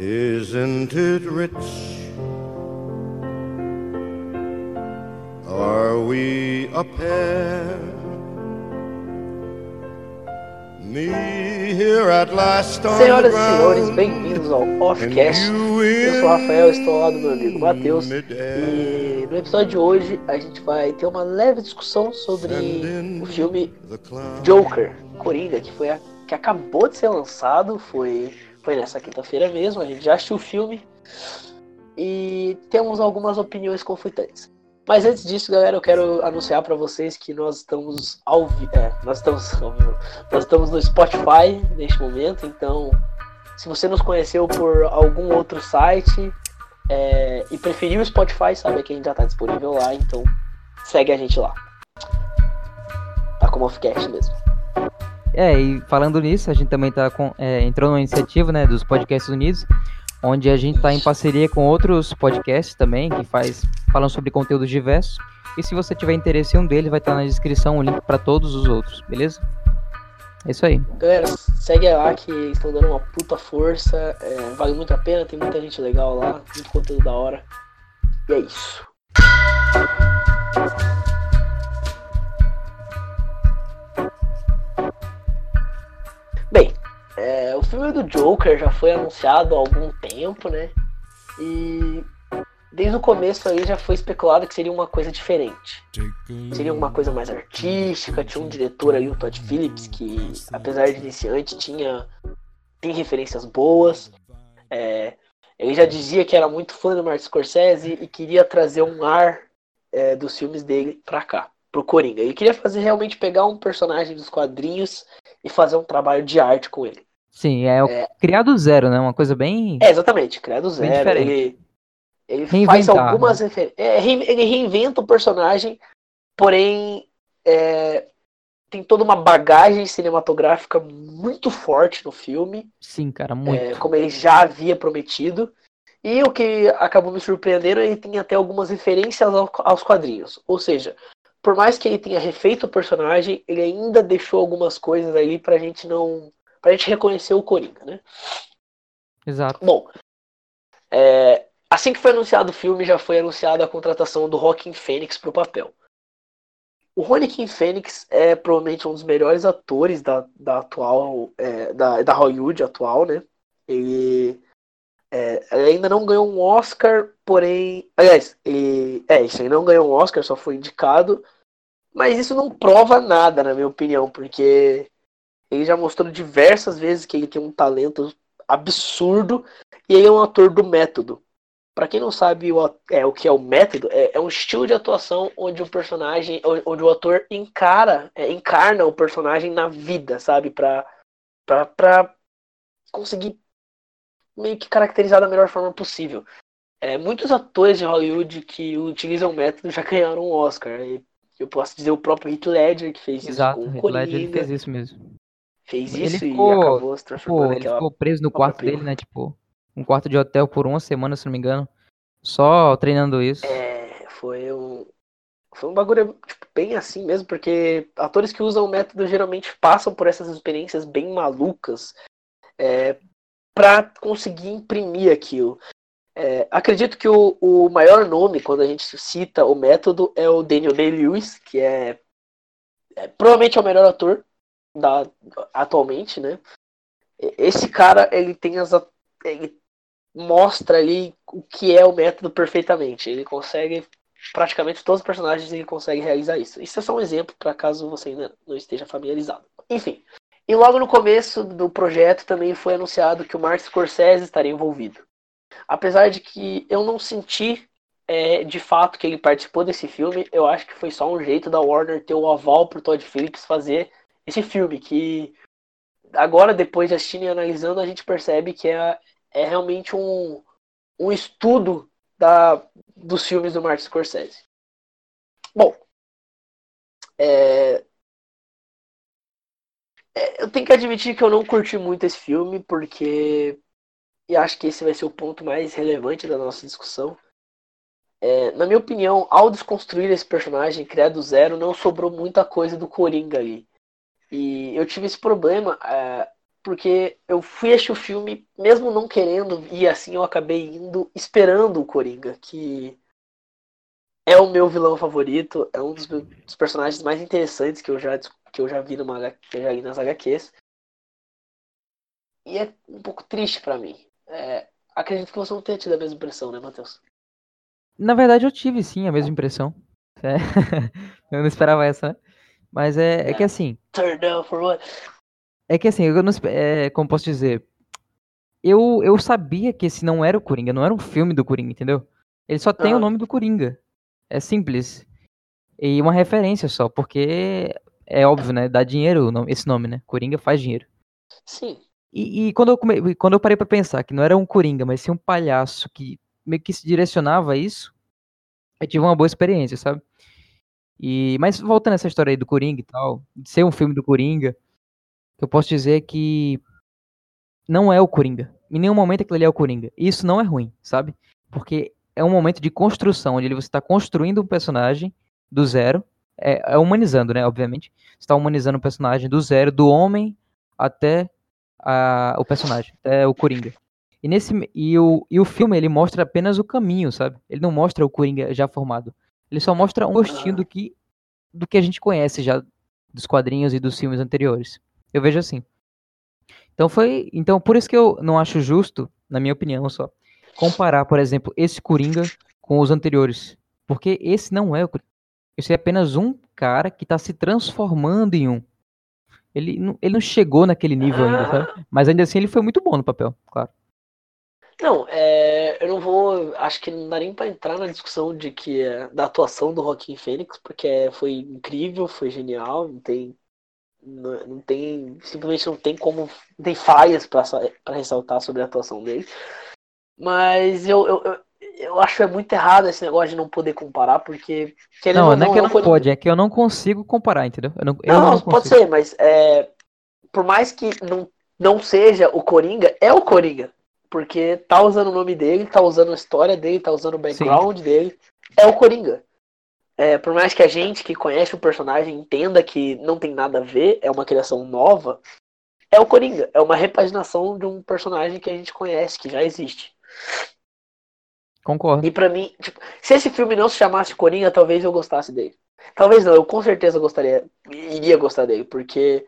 Isn't it rich? Are we a pair? Me here at last on Senhoras e senhores, bem-vindos ao Offcast. Eu sou o Rafael, estou lá do meu amigo Matheus. E no episódio de hoje a gente vai ter uma leve discussão sobre o filme. Joker, Coringa, que foi a, que acabou de ser lançado, foi, foi nessa quinta-feira mesmo, a gente já assistiu o filme e temos algumas opiniões conflitantes. Mas antes disso, galera, eu quero anunciar para vocês que nós estamos ao vi- é, nós estamos ao vivo. nós estamos no Spotify neste momento, então se você nos conheceu por algum outro site é, e preferiu o Spotify, sabe que a gente já está disponível lá, então segue a gente lá. Tá como offcast mesmo. É, e falando nisso, a gente também tá com, é, entrou numa iniciativa, né, dos Podcasts Unidos, onde a gente tá em parceria com outros podcasts também, que faz, falam sobre conteúdos diversos. E se você tiver interesse em um deles, vai estar na descrição o link para todos os outros, beleza? É isso aí. Galera, segue lá que estão dando uma puta força. é, vale muito a pena, tem muita gente legal lá, muito conteúdo da hora. E é isso. É, o filme do Joker já foi anunciado há algum tempo, né? E desde o começo aí já foi especulado que seria uma coisa diferente seria uma coisa mais artística. Tinha um diretor ali, o Todd Phillips, que apesar de iniciante tinha tem referências boas. É, ele já dizia que era muito fã do Martin Scorsese e queria trazer um ar é, dos filmes dele pra cá, pro Coringa. Ele queria fazer realmente pegar um personagem dos quadrinhos e fazer um trabalho de arte com ele. Sim, é, É. criado zero, né? Uma coisa bem. É, exatamente, criado Bem zero. diferente. Ele, ele faz algumas referências. ele reinventa o personagem, porém é, tem toda uma bagagem cinematográfica muito forte no filme, Sim, cara, muito. é, como ele já havia prometido. E o que acabou me surpreendendo, ele tem até algumas referências ao- aos quadrinhos. Ou seja, por mais que ele tenha refeito o personagem, ele ainda deixou algumas coisas ali pra gente não. Pra gente reconhecer o Coringa, né? Exato. Bom, é, assim que foi anunciado o filme, já foi anunciada a contratação do Joaquin Phoenix para o papel. O Joaquin Phoenix é provavelmente um dos melhores atores da, da atual é, da, da Hollywood atual, né? Ele, é, ele ainda não ganhou um Oscar, porém, aliás, ele é isso, ele não ganhou um Oscar, só foi indicado, mas isso não prova nada, na minha opinião, porque ele já mostrou diversas vezes que ele tem um talento absurdo e ele é um ator do método. Pra quem não sabe o, é, o que é o método, é, é um estilo de atuação onde o personagem, onde, o ator encara, é, encarna o personagem na vida, sabe? Pra, pra, pra conseguir meio que caracterizar da melhor forma possível. É, muitos atores de Hollywood que utilizam o método já ganharam um Oscar. E Eu posso dizer o próprio Heath Ledger que fez Exato. isso com Heath Ledger fez isso mesmo. Fez Ele isso ficou- e acabou se Pô, transformando ele naquela ficou preso no quarto dele, né? Tipo, um quarto de hotel por uma semana, se não me engano. Só treinando isso. É, foi um. Foi um bagulho tipo, bem assim mesmo, porque atores que usam o método geralmente passam por essas experiências bem malucas é, para conseguir imprimir aquilo. É, acredito que o, o maior nome, quando a gente cita o método, é o Daniel Day-Lewis, que é, é provavelmente é o melhor ator da, atualmente, né? Esse cara, ele tem as. Ele mostra ali o que é o método perfeitamente. Ele consegue praticamente todos os personagens ele consegue realizar isso. Isso é só um exemplo para caso você ainda não esteja familiarizado. Enfim. E logo no começo do projeto também foi anunciado que o Martin Scorsese estaria envolvido. Apesar de que eu não senti é, de fato que ele participou desse filme, eu acho que foi só um jeito da Warner ter o aval pro Todd Phillips fazer esse filme, que agora, depois de assistindo e analisando, a gente percebe que é, é realmente um, um estudo da, dos filmes do Martin Scorsese. Bom, é, é, eu tenho que admitir que eu não curti muito esse filme, porque e acho que esse vai ser o ponto mais relevante da nossa discussão. É, na minha opinião, ao desconstruir esse personagem, criar do zero, não sobrou muita coisa do Coringa ali. E eu tive esse problema é, porque eu fui assistir o filme, mesmo não querendo ir assim, eu acabei indo esperando o Coringa, que é o meu vilão favorito, é um dos, dos personagens mais interessantes que eu já, que eu já vi numa, que eu já li nas HQs. E é um pouco triste para mim. É, acredito que você não tenha tido a mesma impressão, né, Matheus? Na verdade, eu tive sim a mesma impressão. É. eu não esperava essa, né? Mas é, é que assim. Turn down for what? É que assim, eu não, é, como posso dizer? Eu, eu sabia que esse não era o Coringa, não era um filme do Coringa, entendeu? Ele só tem o nome do Coringa. É simples. E uma referência só, porque é óbvio, né? Dá dinheiro esse nome, né? Coringa faz dinheiro. Sim. E, e quando, eu come... quando eu parei para pensar que não era um Coringa, mas sim um palhaço que meio que se direcionava a isso, eu tive uma boa experiência, sabe? E, mas voltando nessa história aí do Coringa e tal, de ser um filme do Coringa, eu posso dizer que não é o Coringa. Em nenhum momento aquilo ali é o Coringa. E isso não é ruim, sabe? Porque é um momento de construção, onde você está construindo um personagem do zero, é, é humanizando, né? Obviamente. Você está humanizando um personagem do zero, do homem até a, o personagem, até o Coringa. E, nesse, e, o, e o filme ele mostra apenas o caminho, sabe? Ele não mostra o Coringa já formado. Ele só mostra um gostinho do que, do que a gente conhece já dos quadrinhos e dos filmes anteriores. Eu vejo assim. Então foi, então por isso que eu não acho justo, na minha opinião só, comparar, por exemplo, esse Coringa com os anteriores, porque esse não é o Coringa. Esse é apenas um cara que está se transformando em um. Ele não, ele não chegou naquele nível ainda, sabe? Mas ainda assim ele foi muito bom no papel, claro. Não, é, eu não vou. Acho que não dá nem pra entrar na discussão de que é, da atuação do Joaquim Fênix, porque foi incrível, foi genial, não tem. Não, não tem. Simplesmente não tem como. Não tem falhas para ressaltar sobre a atuação dele. Mas eu, eu, eu, eu acho que é muito errado esse negócio de não poder comparar, porque. Não, não, é que não pode, pode, é que eu não consigo comparar, entendeu? Eu não, eu não, não pode ser, mas é, por mais que não, não seja o Coringa, é o Coringa. Porque tá usando o nome dele, tá usando a história dele, tá usando o background Sim. dele. É o Coringa. É, por mais que a gente que conhece o personagem entenda que não tem nada a ver, é uma criação nova, é o Coringa. É uma repaginação de um personagem que a gente conhece, que já existe. Concordo. E para mim, tipo, se esse filme não se chamasse Coringa, talvez eu gostasse dele. Talvez não, eu com certeza gostaria, iria gostar dele, porque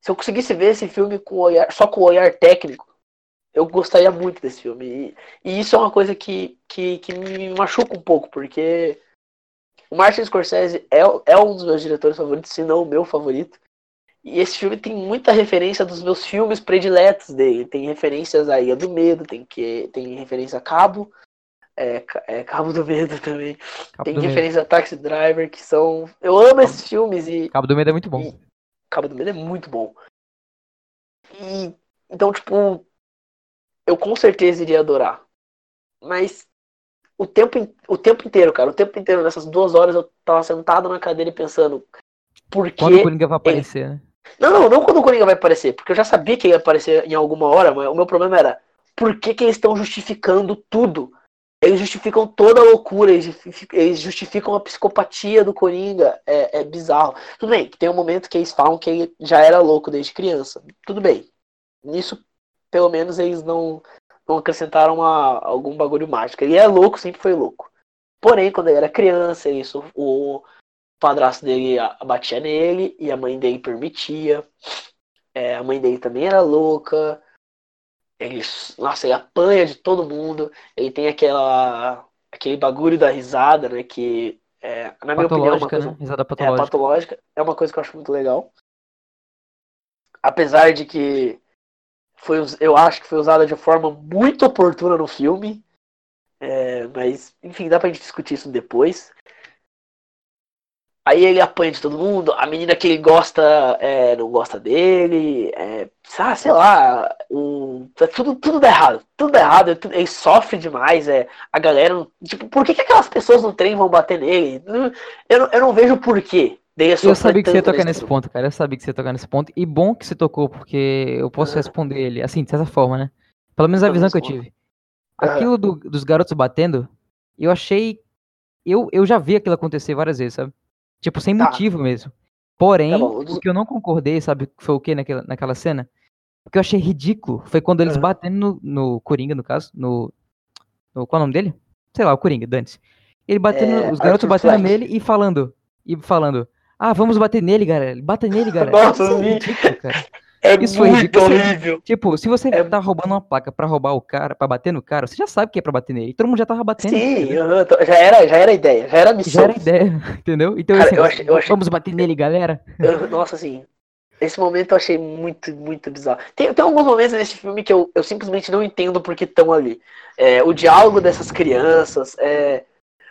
se eu conseguisse ver esse filme com olhar, só com o olhar técnico, eu gostaria muito desse filme. E, e, isso é uma coisa que, que, que me machuca um pouco, porque o Martin Scorsese é, é um dos meus diretores favoritos, se não o meu favorito. E esse filme tem muita referência dos meus filmes prediletos dele. Tem referências a Ilha do Medo, tem, que, tem referência a Cabo, é, é Cabo do Medo também. Cabo tem referência medo. a Taxi Driver, que são. Eu amo esses filmes e. Cabo do Medo é muito bom. E... Cabo do Medo é muito bom. E. Então, tipo, eu com certeza iria adorar. Mas o tempo, o tempo inteiro, cara, o tempo inteiro, nessas duas horas eu tava sentado na cadeira e pensando. Por que. Quando o Coringa vai aparecer, né? Não, não, não quando o Coringa vai aparecer, porque eu já sabia que ia aparecer em alguma hora, mas o meu problema era por que, que eles estão justificando tudo? Eles justificam toda a loucura, eles justificam a psicopatia do Coringa. É, é bizarro. Tudo bem, tem um momento que eles falam que ele já era louco desde criança. Tudo bem. Nisso pelo menos eles não, não acrescentaram uma, algum bagulho mágico. Ele é louco, sempre foi louco. Porém, quando ele era criança, isso, o padrasto dele batia nele e a mãe dele permitia. É, a mãe dele também era louca. Ele, nossa, ele apanha de todo mundo. Ele tem aquela aquele bagulho da risada, né? Que é, na minha opinião, é uma coisa, né? risada patológica. É, patológica. É uma coisa que eu acho muito legal. Apesar de que foi, eu acho que foi usada de forma muito oportuna no filme. É, mas, enfim, dá pra gente discutir isso depois. Aí ele apanha de todo mundo, a menina que ele gosta é, não gosta dele, é, ah, sei lá, tá tudo, tudo dá errado, tudo dá errado, ele sofre demais, é, a galera, tipo, por que, que aquelas pessoas no trem vão bater nele? Eu, eu não vejo porquê, eu sabia que você ia tocar nesse ponto, cara. Eu sabia que você ia tocar nesse ponto. E bom que você tocou, porque eu posso responder ele, assim, de certa forma, né? Pelo menos a visão que eu tive. Aquilo do, dos garotos batendo, eu achei. Eu, eu já vi aquilo acontecer várias vezes, sabe? Tipo, sem tá. motivo mesmo. Porém, tá o que eu não concordei, sabe, foi o que naquela, naquela cena? O que eu achei ridículo foi quando eles Ah. batendo no, no Coringa, no caso, no, no- Qual é o nome dele? Sei lá, o Coringa, Dante. Ele batendo, É, os garotos batendo Fleck. nele e falando. E falando. Ah, vamos bater nele, galera. Bata nele, galera. Nossa, Isso é ridículo, cara. É Isso muito ridículo, horrível. Tipo, se você É- tá roubando uma placa pra roubar o cara, pra bater no cara, você já sabe que é pra bater nele. Todo mundo já tava batendo. Sim, aham, tô- já, era, já era ideia, já era missão. Já era ideia, entendeu? Então, Cara, assim, eu achei- eu achei- vamos bater nele, galera. Eu- nossa, assim, esse momento eu achei muito, muito bizarro. Tem, tem alguns momentos nesse filme que eu, eu simplesmente não entendo porque estão ali. É, o diálogo dessas crianças, é,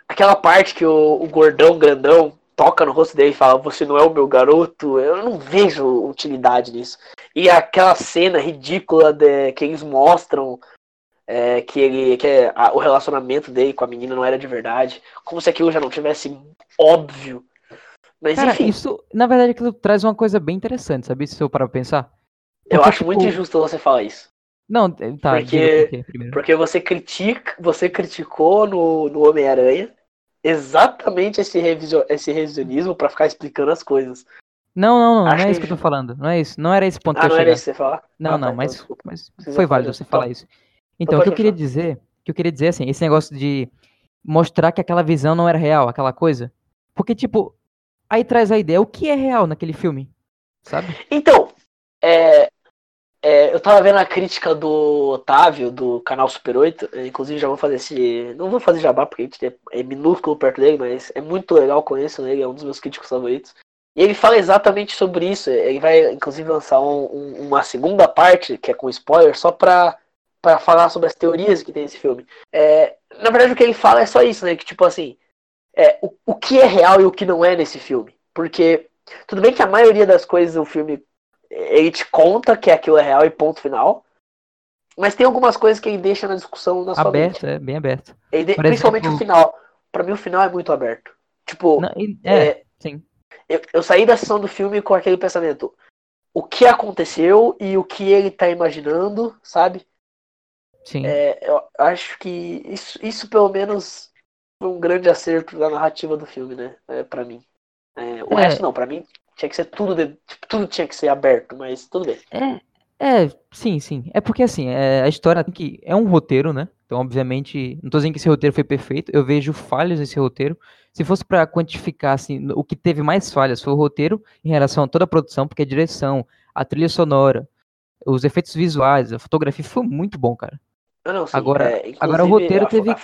aquela parte que o, o gordão grandão toca no rosto dele e fala, você não é o meu garoto, eu não vejo utilidade nisso. E aquela cena ridícula de, que eles mostram é, que ele que é, a- o relacionamento dele com a menina não era de verdade, como se aquilo já não tivesse óbvio. Mas Cara, enfim. isso, na verdade, aquilo traz uma coisa bem interessante, sabe? Se eu parar pra pensar. Eu Porque, acho muito tipo, injusto você falar isso. Não, tá, Porque- diga por quê primeiro. Porque você critica, você criticou no, no Homem-Aranha exatamente esse, revisio, esse revisionismo pra ficar explicando as coisas. Não, não, não, não Acho é isso que eu que- tô falando. Não é isso. Não era esse ponto que Ah, eu não era isso que você falar? Não, Ah, tá, não, então mas, desculpa. mas foi válido você falar Então- isso. Então, o que eu queria dizer, que eu queria dizer assim, esse negócio de mostrar que aquela visão não era real, aquela coisa. Porque, tipo, aí traz a ideia, o que é real naquele filme? Sabe? Então, é, é, eu tava vendo a crítica do Otávio, do canal Super 8, é, inclusive já vou fazer esse. Não vou fazer jabá porque a gente é, minúsculo perto dele, mas é muito legal, conheço ele, é um dos meus críticos favoritos. E ele fala exatamente sobre isso. Ele vai, inclusive, lançar um- um- uma segunda parte, que é com spoiler, só pra, pra falar sobre as teorias que tem esse filme. É, na verdade, o que ele fala é só isso, né? Que, tipo assim, é, o, o que é real e o que não é nesse filme. Porque, tudo bem que a maioria das coisas do filme ele te conta que aquilo é real e ponto final. Mas tem algumas coisas que ele deixa na discussão na sua Aberto, mente. é bem aberto. De- principalmente o final. Pra mim o final é muito aberto. Tipo, Não, é, é, sim. eu, eu saí da sessão do filme com aquele pensamento. O que aconteceu e o que ele tá imaginando, sabe? Sim. É, eu acho que isso, isso pelo menos foi um grande acerto da narrativa do filme, né? É, pra mim. É, o É. resto não, pra mim tinha que ser tudo, de- tipo, tudo tinha que ser aberto, mas tudo bem. É, é, sim, sim. É porque assim, é, a história tem que é um roteiro, né? Então, obviamente, não tô dizendo que esse roteiro foi perfeito. Eu vejo falhas nesse roteiro. Se fosse pra quantificar assim, o que teve mais falhas foi o roteiro em relação a toda a produção, porque a direção, a trilha sonora, os efeitos visuais, a fotografia foi muito bom, cara. Ah, não, sim, Agora- é, agora o roteiro a teve- a-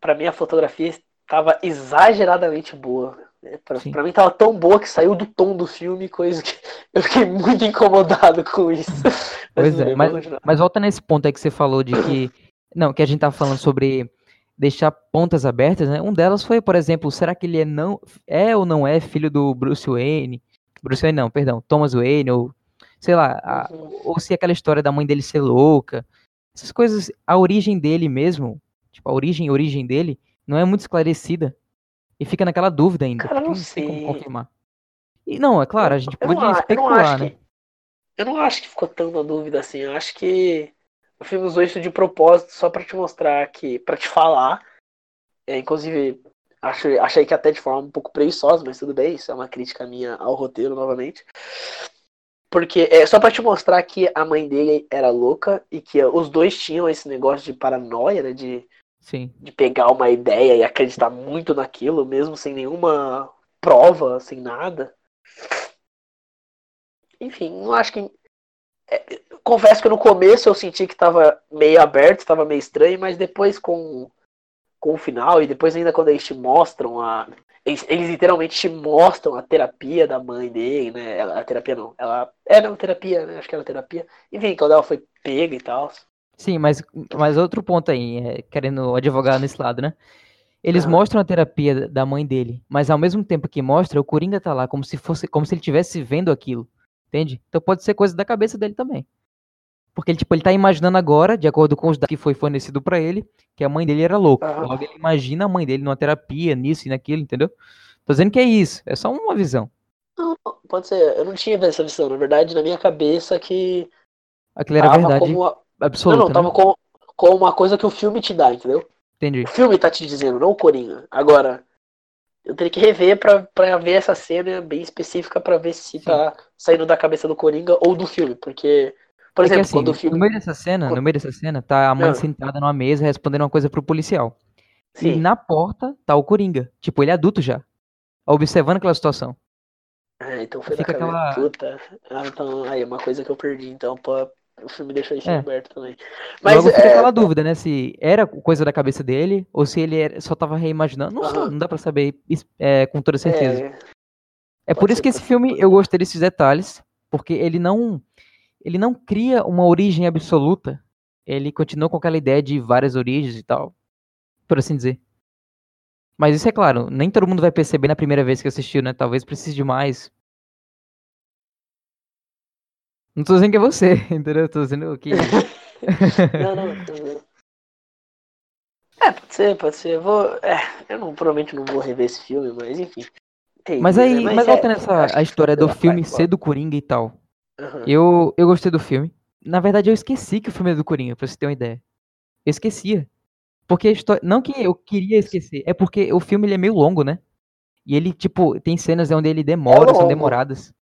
Pra mim a fotografia estava exageradamente boa. Pra, pra mim tava tão boa que saiu do tom do filme, coisa que eu fiquei muito incomodado com isso. Pois tudo é, mas, mas volta nesse ponto aí que você falou de que. Não, que a gente tava falando sobre deixar pontas abertas, né? Um delas foi, por exemplo, será que ele é não é ou não é filho do Bruce Wayne? Bruce Wayne não, perdão, Thomas Wayne, ou sei lá, a- Uhum. ou se aquela história da mãe dele ser louca. Essas coisas, a origem dele mesmo, tipo, a origem, a origem dele, não é muito esclarecida. E fica naquela dúvida ainda. Cara, eu porque não tem como sei. confirmar. E não, é claro, a gente Eu não pode eu não especular, acho né? que- Eu não acho que ficou tão na dúvida assim. Eu acho que o filme usou isso de propósito só pra te mostrar que. pra te falar. É, inclusive, acho, achei que até de forma um pouco preguiçosa, mas tudo bem, isso é uma crítica minha ao roteiro novamente. Porque é só pra te mostrar que a mãe dele era louca e que os dois tinham esse negócio de paranoia, né? De, Sim. de pegar uma ideia e acreditar muito naquilo, mesmo sem nenhuma prova, sem nada. Enfim, não acho que. é, confesso que no começo eu senti que tava meio aberto, tava meio estranho, mas depois com, com o final, e depois ainda quando eles te mostram a. Eles, eles literalmente te mostram a terapia da mãe dele, né? A terapia não. Ela. É, não, terapia, né? Acho que era terapia. Enfim, quando ela foi pega e tal. Sim, mas, mas outro ponto aí, é, querendo advogar nesse lado, né? Eles Ah. mostram a terapia da mãe dele, mas ao mesmo tempo que mostra, o Coringa tá lá como se fosse, como se ele estivesse vendo aquilo, entende? Então pode ser coisa da cabeça dele também. Porque ele, tipo, ele tá imaginando agora, de acordo com os dados que foi fornecido pra ele, que a mãe dele era louca. Aham. Logo ele imagina a mãe dele numa terapia, nisso e naquilo, entendeu? Tô dizendo que é isso, é só uma visão. Não, pode ser. Eu não tinha essa visão. Na verdade, na minha cabeça que. Aquilo era verdade como a- absoluta, não, não, tava né? com, com uma coisa que o filme te dá, entendeu? Entendi. O filme tá te dizendo, não o Coringa. Agora, eu teria que rever pra, pra ver essa cena bem específica pra ver se Sim. tá saindo da cabeça do Coringa ou do filme, porque Por É exemplo, assim, quando o filme. no meio dessa cena, no meio dessa cena, tá a mãe Ah. sentada numa mesa respondendo uma coisa pro policial. E Sim. na porta tá o Coringa. Tipo, ele é adulto já. Observando aquela situação. Ah, então foi Fica na cabeça. aquela- Puta. Ah, então, aí, uma coisa que eu perdi, então, pô, o filme deixou isso É. aberto também. Mas, Logo fica é, aquela dúvida, né? Se era coisa da cabeça dele ou se ele era- só tava reimaginando. Não, Aham. não dá pra saber é, com toda certeza. é, É por isso que esse filme eu gostei desses detalhes, porque ele não ele não cria uma origem absoluta. Ele continua com aquela ideia de várias origens e tal, por assim dizer. Mas isso é claro, nem todo mundo vai perceber na primeira vez que assistiu, né? Talvez precise de mais. Não tô dizendo que é você, entendeu? Tô dizendo que Não, não. bem. É, pode ser, pode ser. Eu vou. É, eu não, provavelmente não vou rever esse filme, mas enfim. Tem Mas isso, aí, né? mas é, voltando eu essa acho a história do filme ser do Coringa e tal. Aham. Eu, eu gostei do filme. Na verdade, eu esqueci que o filme é do Coringa, pra você ter uma ideia. Eu esquecia. Porque a história. Não que eu queria esquecer, é porque o filme ele é meio longo, né? E ele, tipo, tem cenas onde ele demora, são longo. demoradas.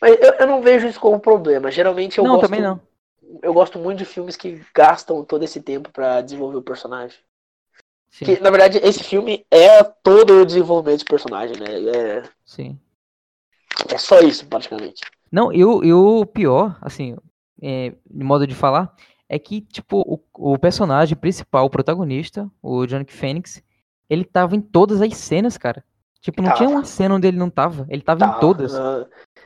Mas eu, eu não vejo isso como problema. Geralmente eu não, gosto. também não. Eu gosto muito de filmes que gastam todo esse tempo pra desenvolver o personagem. Sim, Que, na verdade, esse filme é todo o desenvolvimento de personagem, né? É, sim. é só isso, praticamente. Não, e o, e o pior, assim, é, de modo de falar, é que, tipo, o, o personagem principal, o protagonista, o Johnny Phoenix, ele tava em todas as cenas, cara. Tipo, não tinha Tava. uma cena onde ele não tava. Ele tava Tá, em todas.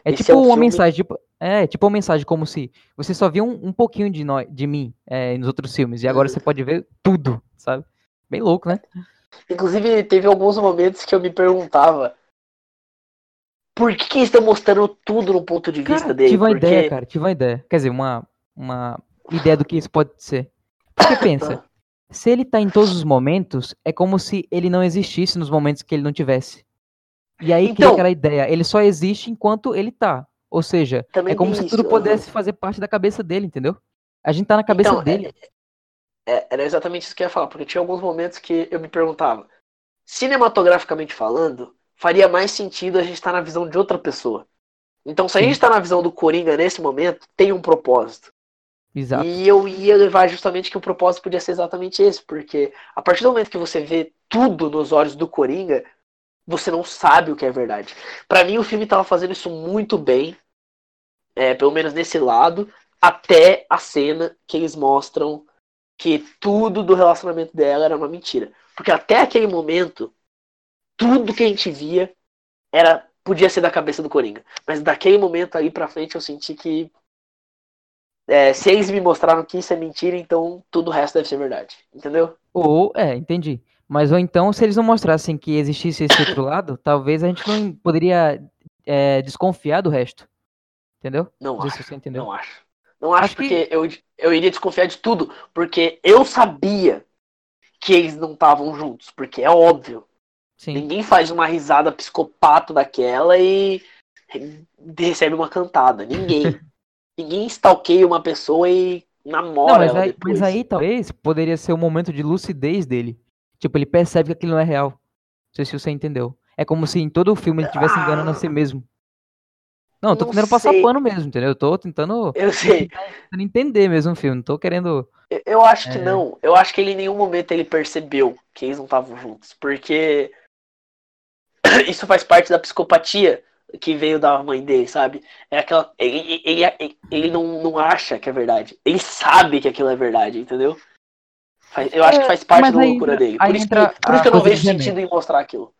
É Esse tipo é um uma filme- mensagem, tipo, é, tipo uma mensagem como se você só viu um, um pouquinho de, nós, de mim é, nos outros filmes, e agora Uhum. você pode ver tudo, sabe? Bem louco, né? Inclusive, teve alguns momentos que eu me perguntava por que, que eles estão mostrando tudo no ponto de vista Cara, dele? tive uma Porque ideia, cara, tive uma ideia. Quer dizer, uma, uma ideia do que isso pode ser. Porque pensa, se ele tá em todos os momentos, é como se ele não existisse nos momentos que ele não tivesse. E aí Então- aquela ideia, ele só existe enquanto ele tá. Ou seja, também é como se isso, tudo pudesse fazer parte da cabeça dele, entendeu? A gente tá na cabeça Então, dele. É, era exatamente isso que eu ia falar, porque tinha alguns momentos que eu me perguntava, cinematograficamente falando, faria mais sentido a gente estar na visão de outra pessoa. Então, se a gente está na visão do Coringa nesse momento, tem um propósito. Exato. E eu ia levar justamente que o propósito podia ser exatamente esse, porque a partir do momento que você vê tudo nos olhos do Coringa, você não sabe o que é verdade. Pra mim, o filme tava fazendo isso muito bem, é, pelo menos nesse lado, até a cena que eles mostram que tudo do relacionamento dela era uma mentira. Porque até aquele momento, tudo que a gente via era podia ser da cabeça do Coringa. Mas daquele momento ali pra frente eu senti que é, se eles me mostraram que isso é mentira, então tudo o resto deve ser verdade. Entendeu? Ou, é, entendi. Mas ou então, se eles não mostrassem que existisse esse outro lado, talvez a gente não poderia é, desconfiar do resto. Entendeu? Não acho. entendeu. Não acho. Não acho, Acho que- porque eu, eu iria desconfiar de tudo. Porque eu sabia que eles não estavam juntos. Porque é óbvio. Sim. Ninguém faz uma risada psicopata daquela e recebe uma cantada. Ninguém. Ninguém stalkeia uma pessoa e namora Não, mas ela aí, depois. mas aí talvez poderia ser o momento de lucidez dele. Tipo, ele percebe que aquilo não é real. Não sei se você entendeu. É como se em todo o filme ele estivesse enganando a si mesmo. Não, eu tô Não tentando passar sei. pano mesmo, entendeu? Eu tô tentando, Eu sei. tentando entender mesmo o filme. Não tô querendo. Eu- Eu acho que É. não. Eu acho que ele em nenhum momento ele percebeu que eles não estavam juntos. Porque isso faz parte da psicopatia que veio da mãe dele, sabe? É aquela. Ele, ele, ele, ele não, não acha que é verdade. Ele sabe que aquilo é verdade, entendeu? Eu acho que faz parte mas da loucura entra- dele. Por isso, entra que, por isso que eu não coisa vejo sentido em mostrar aquilo.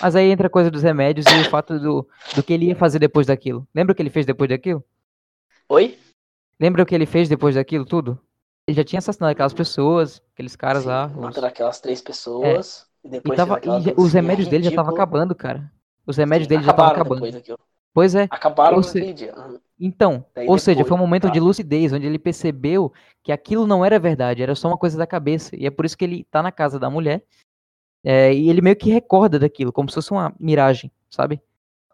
Mas aí entra a coisa dos remédios e o fato do, do que ele ia fazer depois daquilo. Lembra o que ele fez depois daquilo? Oi? Lembra o que ele fez depois daquilo tudo? Ele já tinha assassinado aquelas pessoas, aqueles caras Sim, lá. os- matando aquelas três pessoas. E E, depois tava, fez aquela e já- os remédios dele já estavam ridícula. acabando, cara. Os remédios Sim, dele já estavam acabando. Pois é. Acabaram Ou se- dia. Aham. Então, Daí ou seja, depois, foi um momento tá. de lucidez, onde ele percebeu que aquilo não era verdade, era só uma coisa da cabeça. E é por isso que ele tá na casa da mulher. é, e ele meio que recorda daquilo, como se fosse uma miragem, sabe?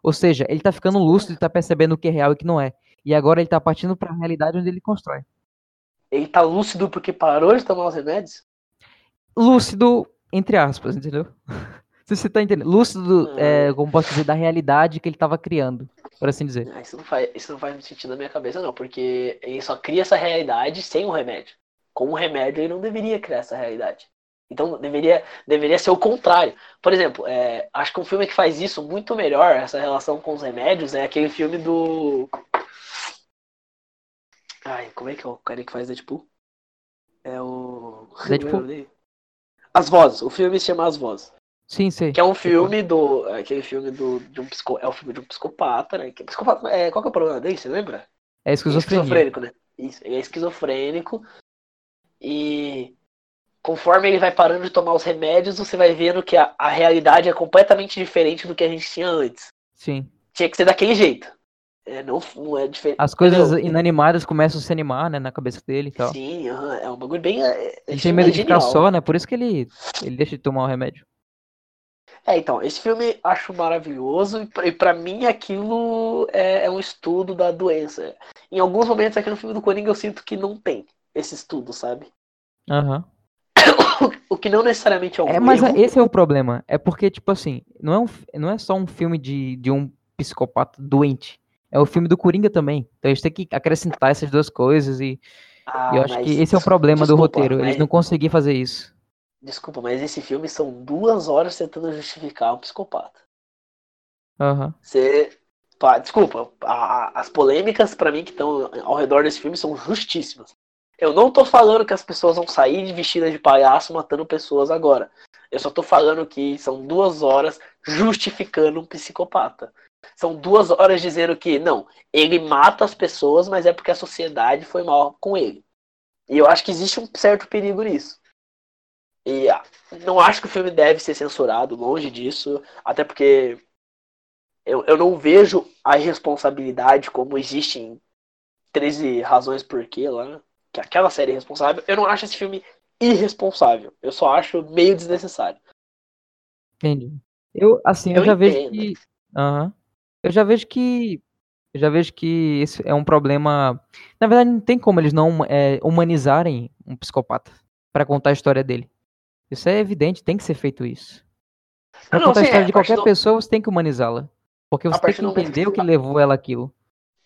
Ou seja, ele tá ficando lúcido e tá percebendo o que é real e o que não é. E agora ele tá partindo pra realidade onde ele constrói. Ele tá lúcido porque parou de tomar os remédios? Lúcido, entre aspas, entendeu? Se você tá entendendo. Lúcido, é, Hum. como posso dizer, da realidade que ele tava criando. Por assim dizer. Ah, isso, não faz, isso não faz sentido na minha cabeça, não, porque ele só cria essa realidade sem o remédio. Com o remédio, ele não deveria criar essa realidade. Então, deveria, deveria ser o contrário. Por exemplo, é, acho que um filme que faz isso muito melhor, essa relação com os remédios, é aquele filme do. Ai, como é que é o cara que faz Deadpool? É o. Deadpool? As Vozes. O filme se chama As Vozes. Sim, sei. Que é um filme do. Aquele filme do, de um psico, É o um filme de um psicopata, né? Que, psicopata, é, qual que é o problema dele? Você lembra? É. É esquizofrênico, né? É esquizofrênico. E conforme ele vai parando de tomar os remédios, você vai vendo que a, a realidade é completamente diferente do que a gente tinha antes. Sim. Tinha que ser daquele jeito. É, não, não é diferente. As coisas inanimadas começam a se animar, né, na cabeça dele e tal. Sim, é um bagulho bem. É, ele tem medo de ficar só, né? Por isso que ele, ele deixa de tomar o remédio. É, então, esse filme acho maravilhoso e para mim aquilo é, é, um estudo da doença. Em alguns momentos aqui no filme do Coringa eu sinto que não tem esse estudo, sabe? Aham. Uhum. o que não necessariamente é um É, mas erro. esse é o problema. É porque, tipo assim, não é, um, não é só um filme de, de um psicopata doente. É o filme do Coringa também. Então a gente tem que acrescentar essas duas coisas e, ah, eu acho que esse é o problema desculpa, do roteiro. Eles não conseguiram fazer isso. Desculpa, mas esse filme são duas horas tentando justificar um psicopata. Uhum. Você. Desculpa, a, as polêmicas para mim que estão ao redor desse filme são justíssimas. Eu não tô falando que as pessoas vão sair vestidas de palhaço matando pessoas agora. Eu só tô falando que são duas horas justificando um psicopata. São duas horas dizendo que, não, ele mata as pessoas, mas é porque a sociedade foi mal com ele. E eu acho que existe um certo perigo nisso. E ah, não acho que o filme deve ser censurado, longe disso, até porque eu, eu não vejo a irresponsabilidade como existe em 13 razões por quê lá que aquela série é responsável. Eu não acho esse filme irresponsável. Eu só acho meio desnecessário. Entendi. Eu, assim, eu, eu já entendo. vejo que. Uhum. Eu já vejo que. Eu já vejo que esse é um problema. Na verdade, não tem como eles não é, humanizarem um psicopata para contar a história dele. Isso é evidente, tem que ser feito isso. Pra não, contar a história é, de qualquer do... pessoa, você tem que humanizá-la. Porque você tem que entender o que levou ela aquilo.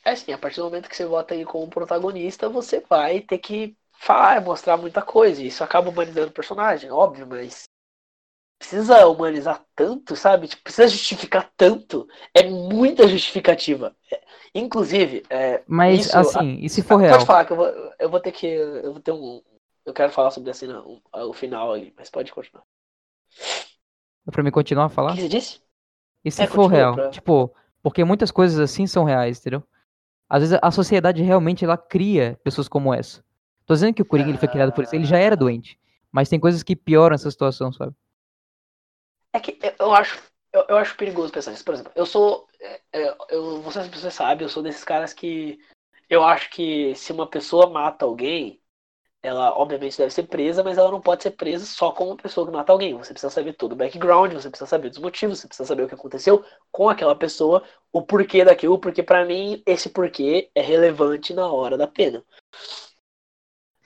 É assim, a partir do momento que você bota aí como protagonista, você vai ter que falar, mostrar muita coisa. Isso acaba humanizando o personagem, óbvio, mas precisa humanizar tanto, sabe? Tipo, precisa justificar tanto. É muita justificativa. É, inclusive, é, mas isso, assim, e se for real? Pode falar que eu vou, eu vou ter que. Eu vou ter um. Eu quero falar sobre assim, não, o final ali, mas pode continuar. É pra mim continuar a falar? O que você disse? E se é, for real? Pra... Tipo, porque muitas coisas assim são reais, entendeu? Às vezes a sociedade realmente ela cria pessoas como essa. Tô dizendo que o Coringa ele foi criado por isso, ele já era doente. Mas tem coisas que pioram essa situação, sabe? É que eu acho, eu, eu acho perigoso pensar nisso. Por exemplo, eu sou. É, é, eu, vocês, vocês sabem, eu sou desses caras que. Eu acho que se uma pessoa mata alguém, ela obviamente deve ser presa, mas ela não pode ser presa só como uma pessoa que mata alguém. Você precisa saber todo o background, você precisa saber dos motivos, você precisa saber o que aconteceu com aquela pessoa, o porquê daquilo, porque para mim esse porquê é relevante na hora da pena.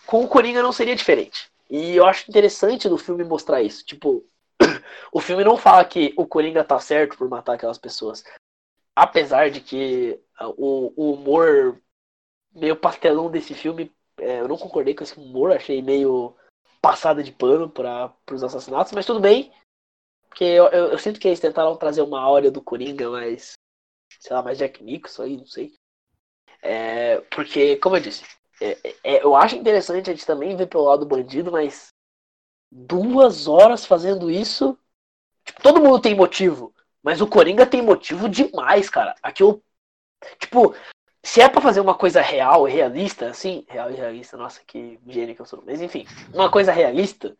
Com o Coringa não seria diferente. E eu acho interessante do filme mostrar isso. Tipo, o filme não fala que o Coringa tá certo por matar aquelas pessoas. Apesar de que o, o humor meio pastelão desse filme é, eu não concordei com esse humor, achei meio passada de pano para os assassinatos, mas tudo bem. Porque eu, eu, eu, sinto que eles tentaram trazer uma áurea do Coringa, mas. Sei lá, mais Jack Nicholson aí, não sei. É, porque, como eu disse, é, é, eu acho interessante a gente também ver pelo lado do bandido, mas duas horas fazendo isso. Tipo, todo mundo tem motivo, mas o Coringa tem motivo demais, cara. Aquilo. Tipo, se é para fazer uma coisa real e realista, assim, real e realista, nossa, que gênio que eu sou. Mas enfim, uma coisa realista,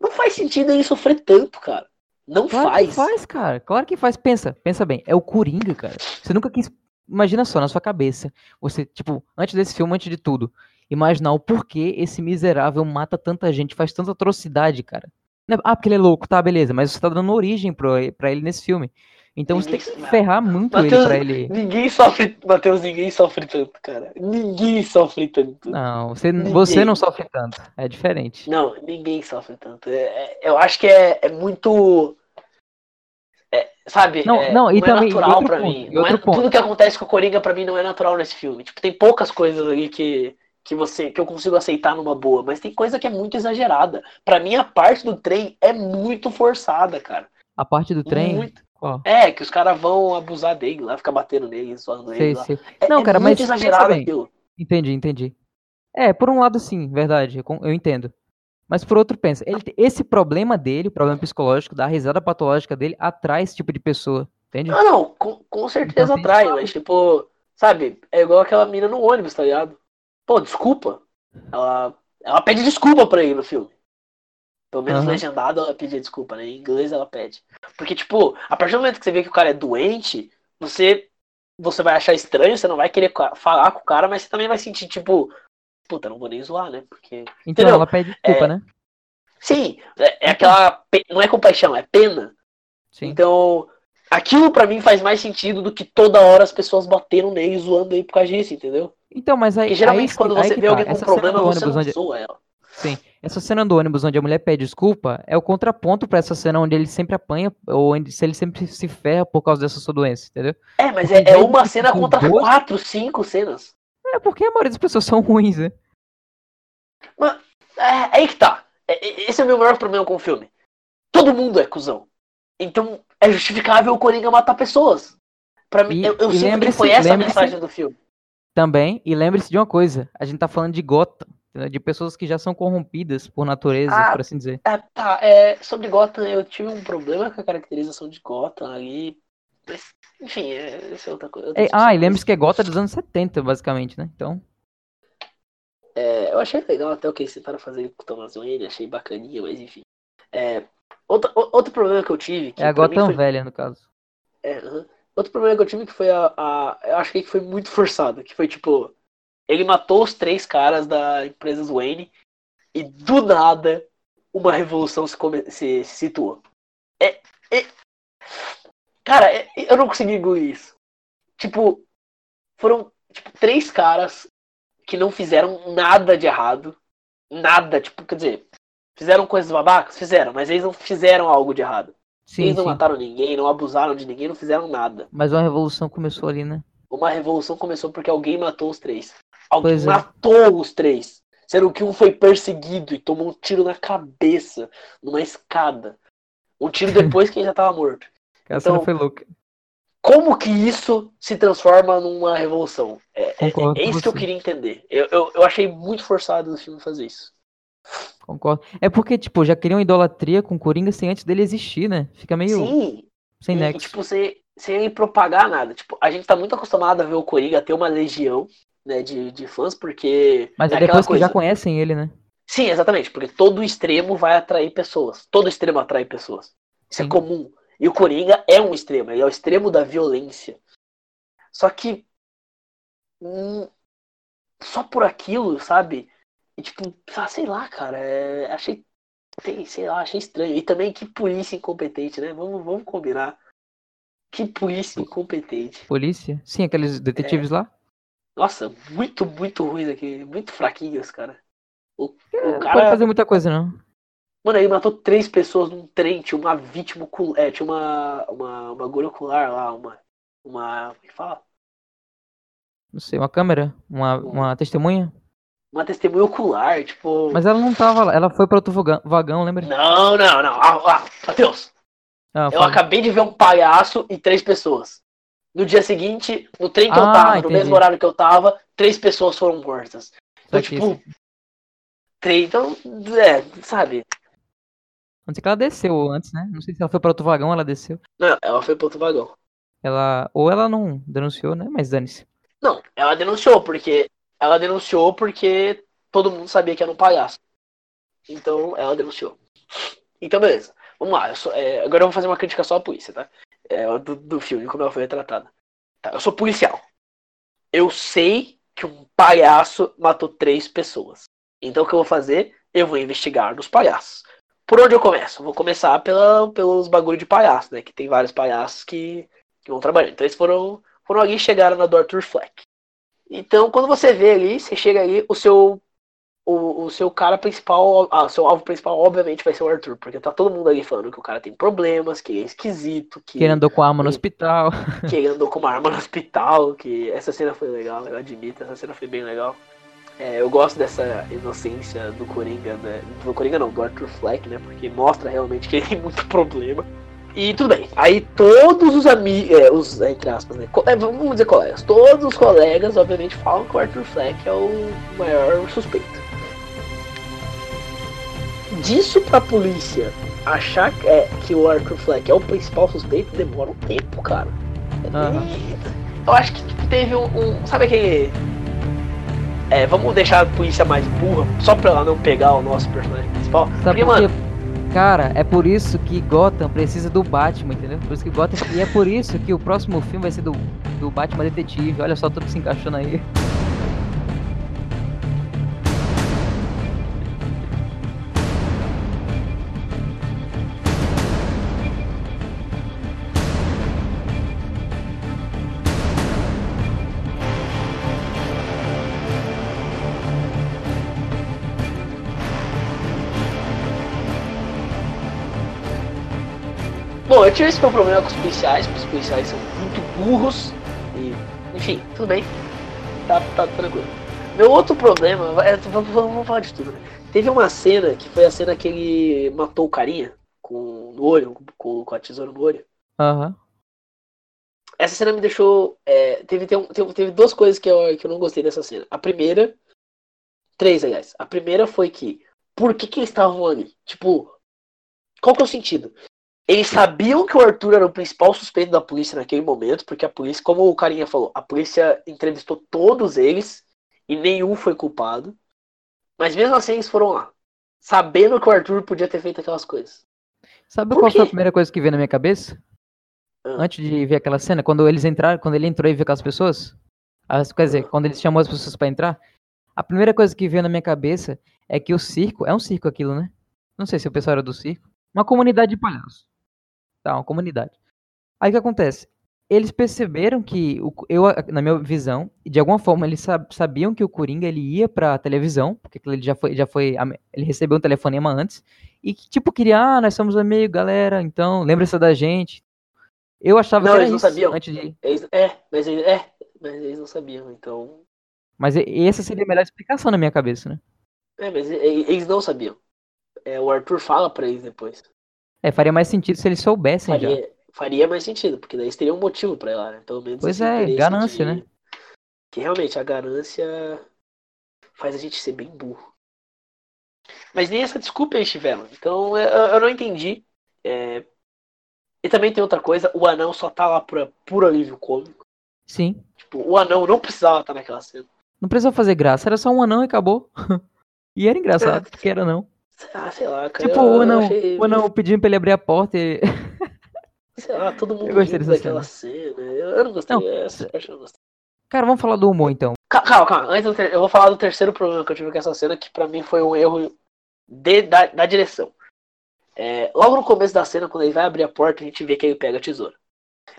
não faz sentido ele sofrer tanto, cara. Não claro faz. Que faz, cara. Claro que faz. Pensa, pensa bem. É o Coringa, cara. Você nunca quis. Imagina só, na sua cabeça. Você, tipo, antes desse filme, antes de tudo, imaginar o porquê esse miserável mata tanta gente, faz tanta atrocidade, cara. É, ah, porque ele é louco, tá, beleza. Mas você tá dando origem pra, pra ele nesse filme. Então ninguém, você tem que ferrar muito Mateus, ele pra ele. Ninguém sofre, Matheus, ninguém sofre tanto, cara. Ninguém sofre tanto. Não, você, você não sofre tanto. É diferente. Não, ninguém sofre tanto. É, é, eu acho que é, é muito. É, sabe, Não, é, não, e é também- e natural outro pra ponto, mim. Não é- ponto. tudo que acontece com o Coringa pra mim não é natural nesse filme. Tipo, tem poucas coisas ali que, que você que eu consigo aceitar numa boa, mas tem coisa que é muito exagerada. Pra mim a parte do trem é muito forçada, cara. A parte do trem. Muito. Ó, É, que os caras vão abusar dele lá, ficar batendo nele, zoando sei, ele lá. sei. É, Não, é cara, muito mas exagerado aquilo. Entendi, entendi. É, por um lado sim, verdade, eu, entendo. Mas por outro, pensa, ele, esse problema dele, o problema psicológico, da risada patológica dele, atrai esse tipo de pessoa, entende? Ah, não, com, com certeza Então, atrai, mas tipo, sabe, é igual aquela mina no ônibus, tá ligado? Pô, desculpa. Ela, ela pede desculpa pra ele no filme. Pelo menos Aham. legendado ela pedia desculpa, né? Em inglês ela pede. Porque, tipo, a partir do momento que você vê que o cara é doente, você, você vai achar estranho, você não vai querer falar com o cara, mas você também vai sentir, tipo, puta, não vou nem zoar, né? Porque. Então entendeu? ela pede desculpa, É, né? Sim, é, é aquela. Não é compaixão, é pena. Sim. Então, aquilo pra mim faz mais sentido do que toda hora as pessoas bateram nele zoando ele por causa disso, entendeu? Então, mas aí. Porque geralmente aí quando aí você vê tá, alguém com essa problema, você ônibus não onde, zoa ela. Sim, essa cena do ônibus onde a mulher pede desculpa é o contraponto pra essa cena onde ele sempre apanha, ou onde se ele sempre se ferra por causa dessa sua doença, entendeu? É, mas é, é uma cena contra quatro, cinco cenas. É porque a maioria das pessoas são ruins, né? É, é aí que tá. É- é- esse é o meu maior problema com o filme. Todo mundo é cuzão. Então, é justificável o Coringa matar pessoas. Pra mim, E- eu, eu e que lembre-se- foi essa a mensagem do filme. Também, e lembre-se de uma coisa, a gente tá falando de Gotham? De pessoas que já são corrompidas por natureza, Ah, por assim dizer. É, tá, é, sobre Gotham, eu tive um problema com a caracterização de Gotham ali. Mas, enfim, é, isso é outra coisa. É, ah, e lembre-se que é Gotham dos anos 70, basicamente, né? Então, É, eu achei legal até o que eles tentaram fazer com o Thomas Wayne, achei bacaninha, mas enfim. É, outra, o- outro problema que eu tive. Que é a Gotham foi- velha, no caso. é, aham. Outro problema que eu tive que foi a, a. Eu achei que foi muito forçado. Que foi tipo. Ele matou os três caras da empresa Wayne e do nada uma revolução se, come- se- se situou. É, é- Cara, é- eu não consegui engolir isso. Tipo, foram tipo, três caras que não fizeram nada de errado. Nada, tipo, quer dizer, fizeram coisas babacas? Fizeram, mas eles não fizeram algo de errado. Sim, eles não sim. mataram ninguém, não abusaram de ninguém, não fizeram nada. Mas uma revolução começou ali, né? Uma revolução começou porque alguém matou os três. Alguém Pois é. matou os três. Sendo que um foi perseguido e tomou um tiro na cabeça, numa escada. Um tiro depois que ele já tava morto. A cena Então, foi louca. Como que isso se transforma numa revolução? É, é- é isso que eu queria entender. Eu, eu, eu achei muito forçado o filme fazer isso. Concordo. É porque, tipo, já queriam idolatria com o Coringa sem antes dele existir, né? Fica meio Sim, sem nexo. tipo, sem, sem propagar nada. Tipo, a gente tá muito acostumado a ver o Coringa ter uma legião né, de, de fãs, porque. Mas é é aquela depois que coisa. já conhecem ele, né? Sim, exatamente, porque todo extremo vai atrair pessoas. Todo extremo atrai pessoas. Isso Sim. é comum. E o Coringa é um extremo, ele é o extremo da violência. Só que. hum, só por aquilo, sabe? E tipo, ah, sei lá, cara, é, achei. Sei, sei lá, achei estranho. E também que polícia incompetente, né? Vamos, vamos combinar. Que polícia incompetente. Polícia? Sim, aqueles detetives lá. Nossa, muito, muito ruins aqui. Muito fraquinhos, cara. O, o É, Não cara. pode fazer muita coisa, não. Mano, ele matou três pessoas num trem, tinha uma vítima ocular, é, tinha uma, uma, uma agulha ocular lá, uma, uma, como é que fala? Não sei, uma câmera? Uma, uma testemunha? Uma testemunha ocular, tipo... Mas ela não tava lá, ela foi pra outro vagão, vagão lembra? Não, não, não, ah, ah, Matheus, Ah, eu fala. acabei de ver um palhaço e três pessoas. No dia seguinte, no trem que eu Ah, tava, no entendi. mesmo horário que eu tava, três pessoas foram mortas. Então, tipo, três, então, é, sabe? Não sei que ela desceu antes, né? Não sei se ela foi pra outro vagão, ela desceu. Não, ela foi pro outro vagão. Ela. Ou ela não denunciou, né? Mas dane-se. Não, ela denunciou, porque. Ela denunciou porque todo mundo sabia que era um palhaço. Então ela denunciou. Então, beleza. Vamos lá. eu sou- é, agora eu vou fazer uma crítica só à polícia, tá? É, do, do filme, como ela foi retratada. Tá, eu sou policial. Eu sei que um palhaço matou três pessoas. Então o que eu vou fazer? Eu vou investigar dos palhaços. Por onde eu começo? Vou começar pela, pelos bagulho de palhaço, né? Que tem vários palhaços que, que vão trabalhar. Então eles foram, foram alguém que chegaram na do Arthur Fleck. Então, quando você vê ali, você chega ali, o seu. O, o seu cara principal, ah, seu alvo principal, obviamente, vai ser o Arthur, porque tá todo mundo ali falando que o cara tem problemas, que é esquisito, que, Que ele andou com arma no ele- hospital. que ele andou com uma arma no hospital, que essa cena foi legal, eu admito, essa cena foi bem legal. É, eu gosto dessa inocência do Coringa, né? Do Coringa não, do Arthur Fleck, né? Porque mostra realmente que ele tem muito problema. E tudo bem. Aí todos os amigos, é, os, entre aspas, né? co- é, vamos dizer colegas. Todos os colegas, obviamente, falam que o Arthur Fleck é o maior suspeito. Disso pra polícia achar que, é, que o Arthur Fleck é o principal suspeito demora um tempo, cara. Bem- Eu acho que teve um, um- Sabe aquele. É, vamos deixar a polícia mais burra, só pra ela não pegar o nosso personagem principal. Sabe Porque, por quê? mano, Cara, é por isso que Gotham precisa do Batman, entendeu? Por isso que Gotham. E é por isso que o próximo filme vai ser do, do Batman Detetive. Olha só tudo se encaixando aí. Bom, eu tive esse meu problema com os policiais, porque os policiais são muito burros. E, enfim, tudo bem. Tá, tá tranquilo. Meu outro problema, é, vamos, vamos- falar de tudo, né? Teve uma cena que foi a cena que ele matou o carinha com, no olho, com, com a tesoura no olho. Aham. Essa cena me deixou. é, teve, teve, teve duas coisas que eu, que eu não gostei dessa cena. A primeira. Três, aliás. A primeira foi que. Por que, que eles estavam ali? Tipo. Qual que é o sentido? Eles sabiam que o Arthur era o principal suspeito da polícia naquele momento, porque a polícia, como o carinha falou, a polícia entrevistou todos eles e nenhum foi culpado. Mas mesmo assim eles foram lá, sabendo que o Arthur podia ter feito aquelas coisas. Sabe Por qual foi a quê? primeira coisa que veio na minha cabeça? Ah. Antes de ver aquela cena, quando eles entraram, quando ele entrou e viu aquelas pessoas? As, quer dizer, quando ele chamou as pessoas pra entrar, a primeira coisa que veio na minha cabeça é que o circo, é um circo aquilo, né? Não sei se o pessoal era do circo. Uma comunidade de palhaços. Tá, uma comunidade. Aí o que acontece? Eles perceberam que, o, eu, na minha visão, de alguma forma eles sab- sabiam que o Coringa ele ia pra televisão, porque ele já foi, já foi, ele recebeu um telefonema antes, e que tipo queria, ah, nós somos amigos, galera, então lembra-se da gente. Eu achava Não, que era eles não sabiam. antes de, Eles, é, mas eles, é, mas eles não sabiam, então. mas essa seria a melhor explicação na minha cabeça, né? É, mas eles não sabiam. É, o Arthur fala pra eles depois. É, faria mais sentido se eles soubessem já. Faria, faria mais sentido, porque daí eles teriam um motivo pra ir lá, né? Pelo menos Pois é, ganância, de- né? Que realmente a ganância faz a gente ser bem burro. Mas nem essa desculpa eles tiveram. Então eu, eu não entendi. É, E também tem outra coisa, o anão só tá lá por puro alívio cômico. Sim. Tipo, o anão não precisava estar naquela cena. Não precisava fazer graça, era só um anão e acabou. e era engraçado, porque era não. Ah, sei lá, cara. Tipo, o eu anão, achei- o anão pedindo pra ele abrir a porta e. Sei lá, todo mundo Eu gostei rindo dessa daquela cena. Eu, eu não gostei. Não. Essa parte eu não gostei. Cara, vamos falar do humor então. Ca- Calma, calma. Antes ter- eu vou falar do terceiro problema que eu tive com essa cena, que pra mim foi um erro de- da, da direção. É, logo no começo da cena, quando ele vai abrir a porta, a gente vê que ele pega a tesoura.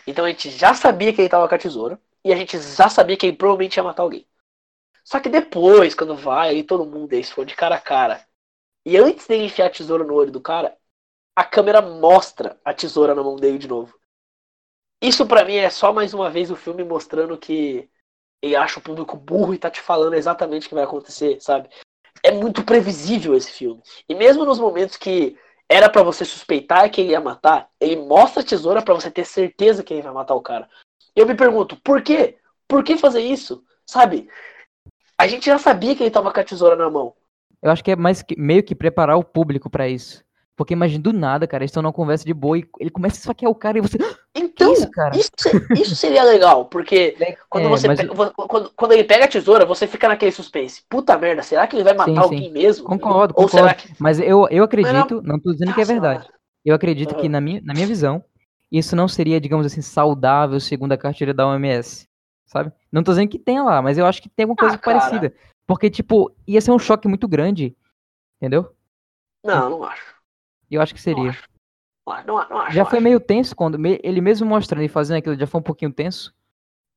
Então a gente já sabia que ele tava com a tesoura, e a gente já sabia que ele provavelmente ia matar alguém. Só que depois, quando vai, todo mundo eles for de cara a cara, e antes dele enfiar a tesoura no olho do cara, a câmera mostra a tesoura na mão dele de novo. Isso pra mim é só mais uma vez o filme mostrando que ele acha o público burro e tá te falando exatamente o que vai acontecer, sabe? É muito previsível esse filme. E mesmo nos momentos que era pra você suspeitar que ele ia matar, ele mostra a tesoura pra você ter certeza que ele vai matar o cara. Eu me pergunto, por quê? Por que fazer isso? Sabe? A gente já sabia que ele tava com a tesoura na mão. Eu acho que é mais que, meio que preparar o público pra isso. Porque imagina do nada, cara, eles estão numa conversa de boa e ele começa a esfaquear o cara e você. Então, isso, cara? isso, isso seria legal, porque quando, É, você mas- pega- quando, quando ele pega a tesoura, você fica naquele suspense. Puta merda, será que ele vai matar Sim, alguém sim. mesmo? Concordo, Ou concordo. que. Mas eu, eu acredito, não tô dizendo que é Ah, verdade. Eu acredito que, na minha, na minha visão, isso não seria, digamos assim, saudável segundo a cartilha da OMS. Sabe? Não tô dizendo que tenha lá, mas eu acho que tem alguma coisa Ah, parecida. Porque, tipo, ia ser um choque muito grande. Entendeu? Não, não acho. Eu acho que seria. Não acho, não, não acho. Já foi acho. meio tenso quando ele mesmo mostrando e fazendo aquilo, já foi um pouquinho tenso.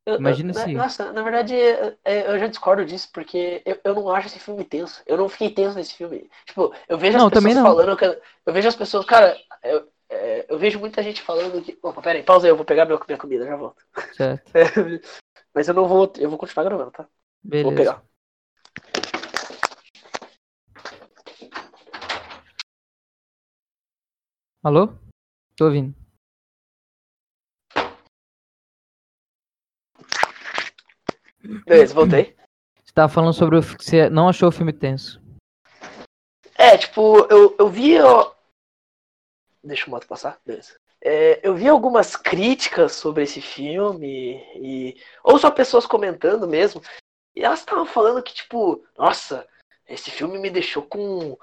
Eu- Imagina eu- se- Nossa, na verdade, é- é, eu já discordo disso, porque eu, eu não acho esse filme tenso. Eu não fiquei tenso nesse filme. Tipo, eu vejo Não, as pessoas falando. Eu vejo as pessoas, cara, eu, é, eu vejo muita gente falando que. Opa, pera aí, pausa aí, eu vou pegar meu, minha comida, já volto. Certo. Mas eu não vou. Eu vou continuar gravando, tá? Vou Beleza. pegar. Alô? Tô ouvindo. Beleza, voltei. Você tava falando sobre o que você não achou o filme tenso. É, tipo, eu, eu vi. ó, Deixa o moto passar? Beleza. É, eu vi algumas críticas sobre esse filme, e ou só pessoas comentando mesmo, e elas estavam falando que, tipo, nossa, esse filme me deixou com.